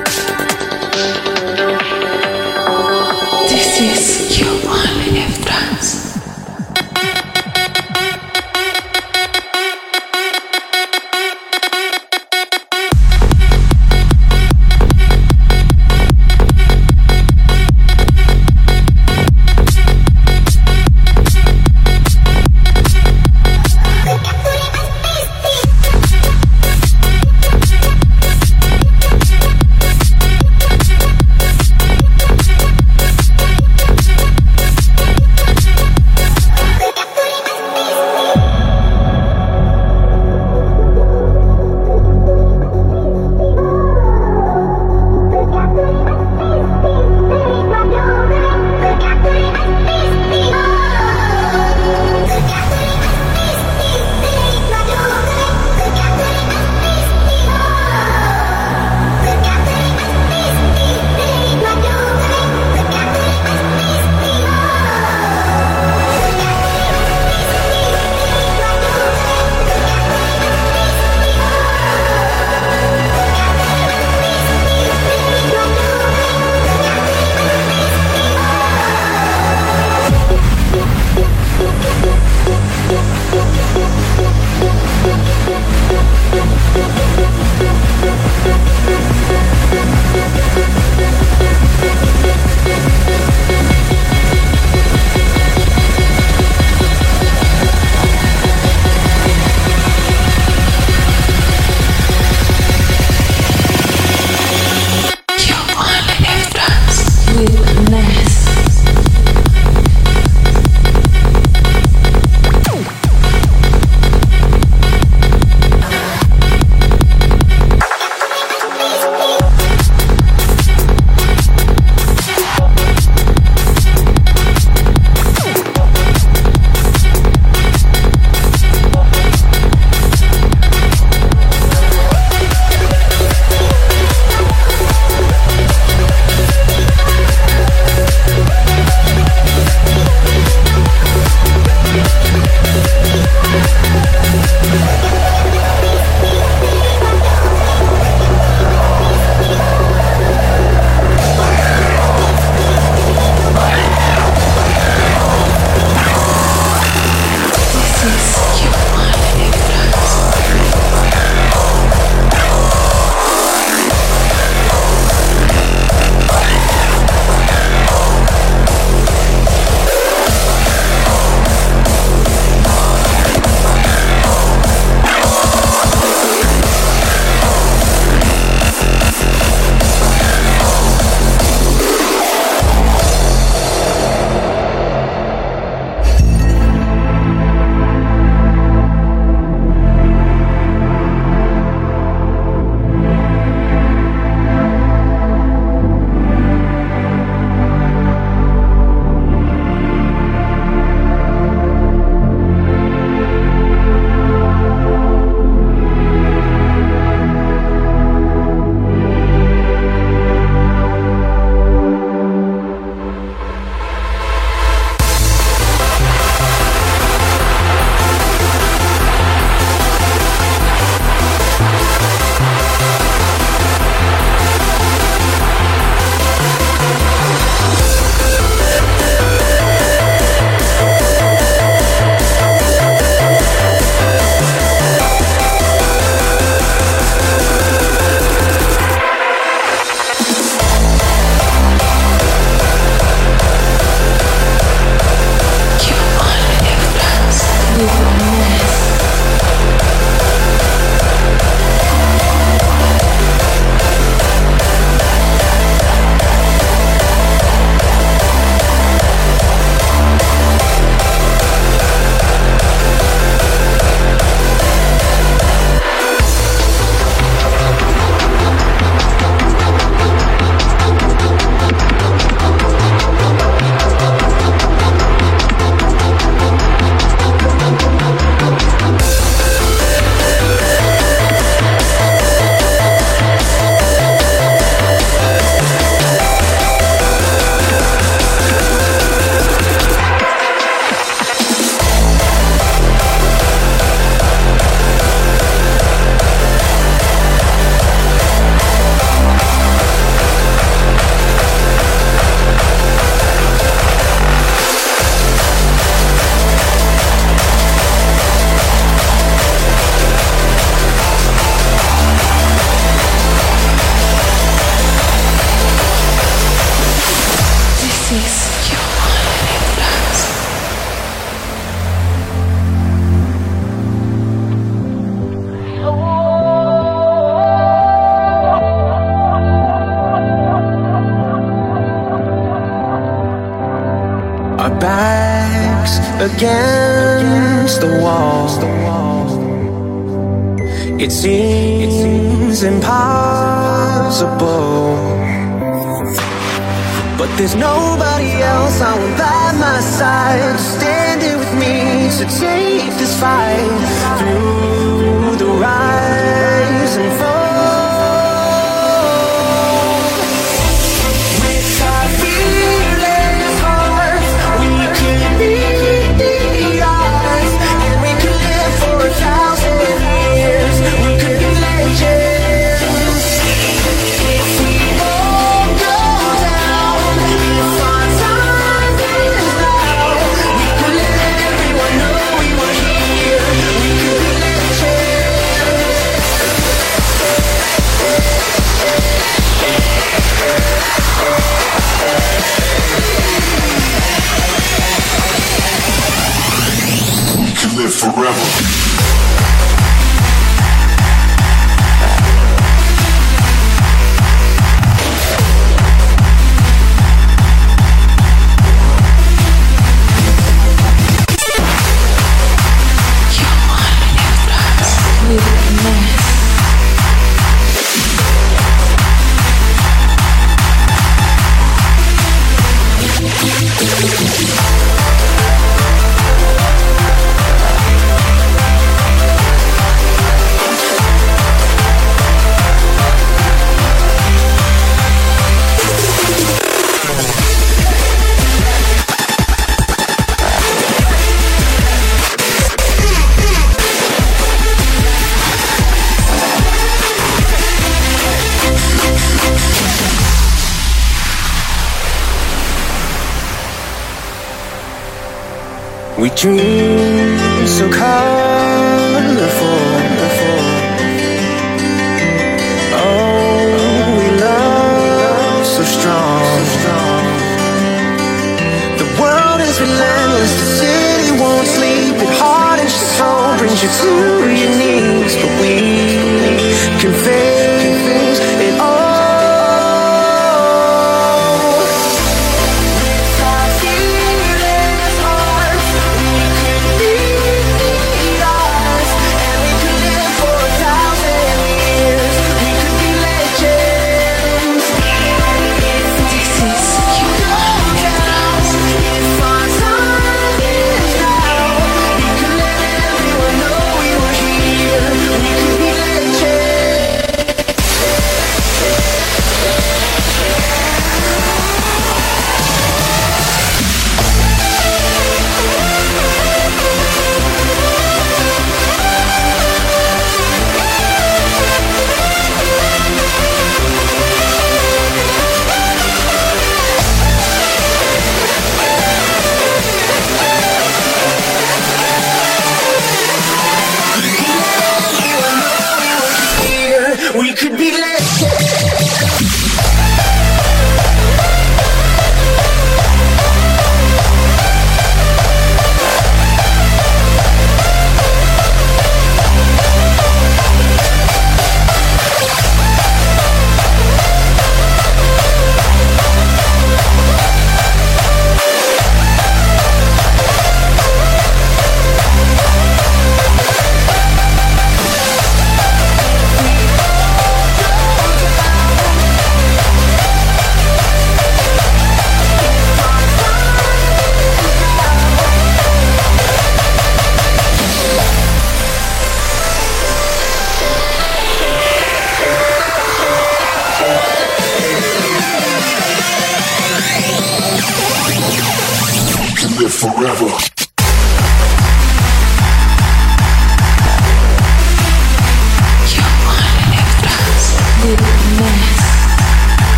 Speaker 1: dream.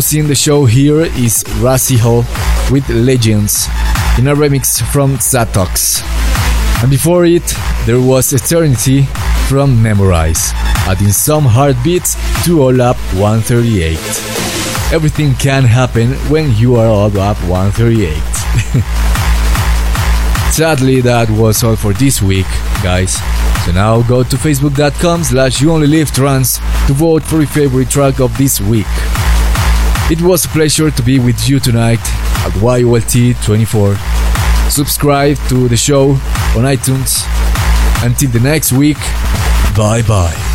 Speaker 2: Closing the show here is Rasiho with Legends in a remix from Zatox. And before it, there was Eternity from Memorize, adding some heartbeats to All Up 138. Everything can happen when you are All Up 138. Sadly, that was all for this week, guys. So now go to facebook.com slash you only live trance to vote for your favorite track of this week. It was a pleasure to be with you tonight at YOLT24. Subscribe to the show on iTunes. Until the next week, bye bye.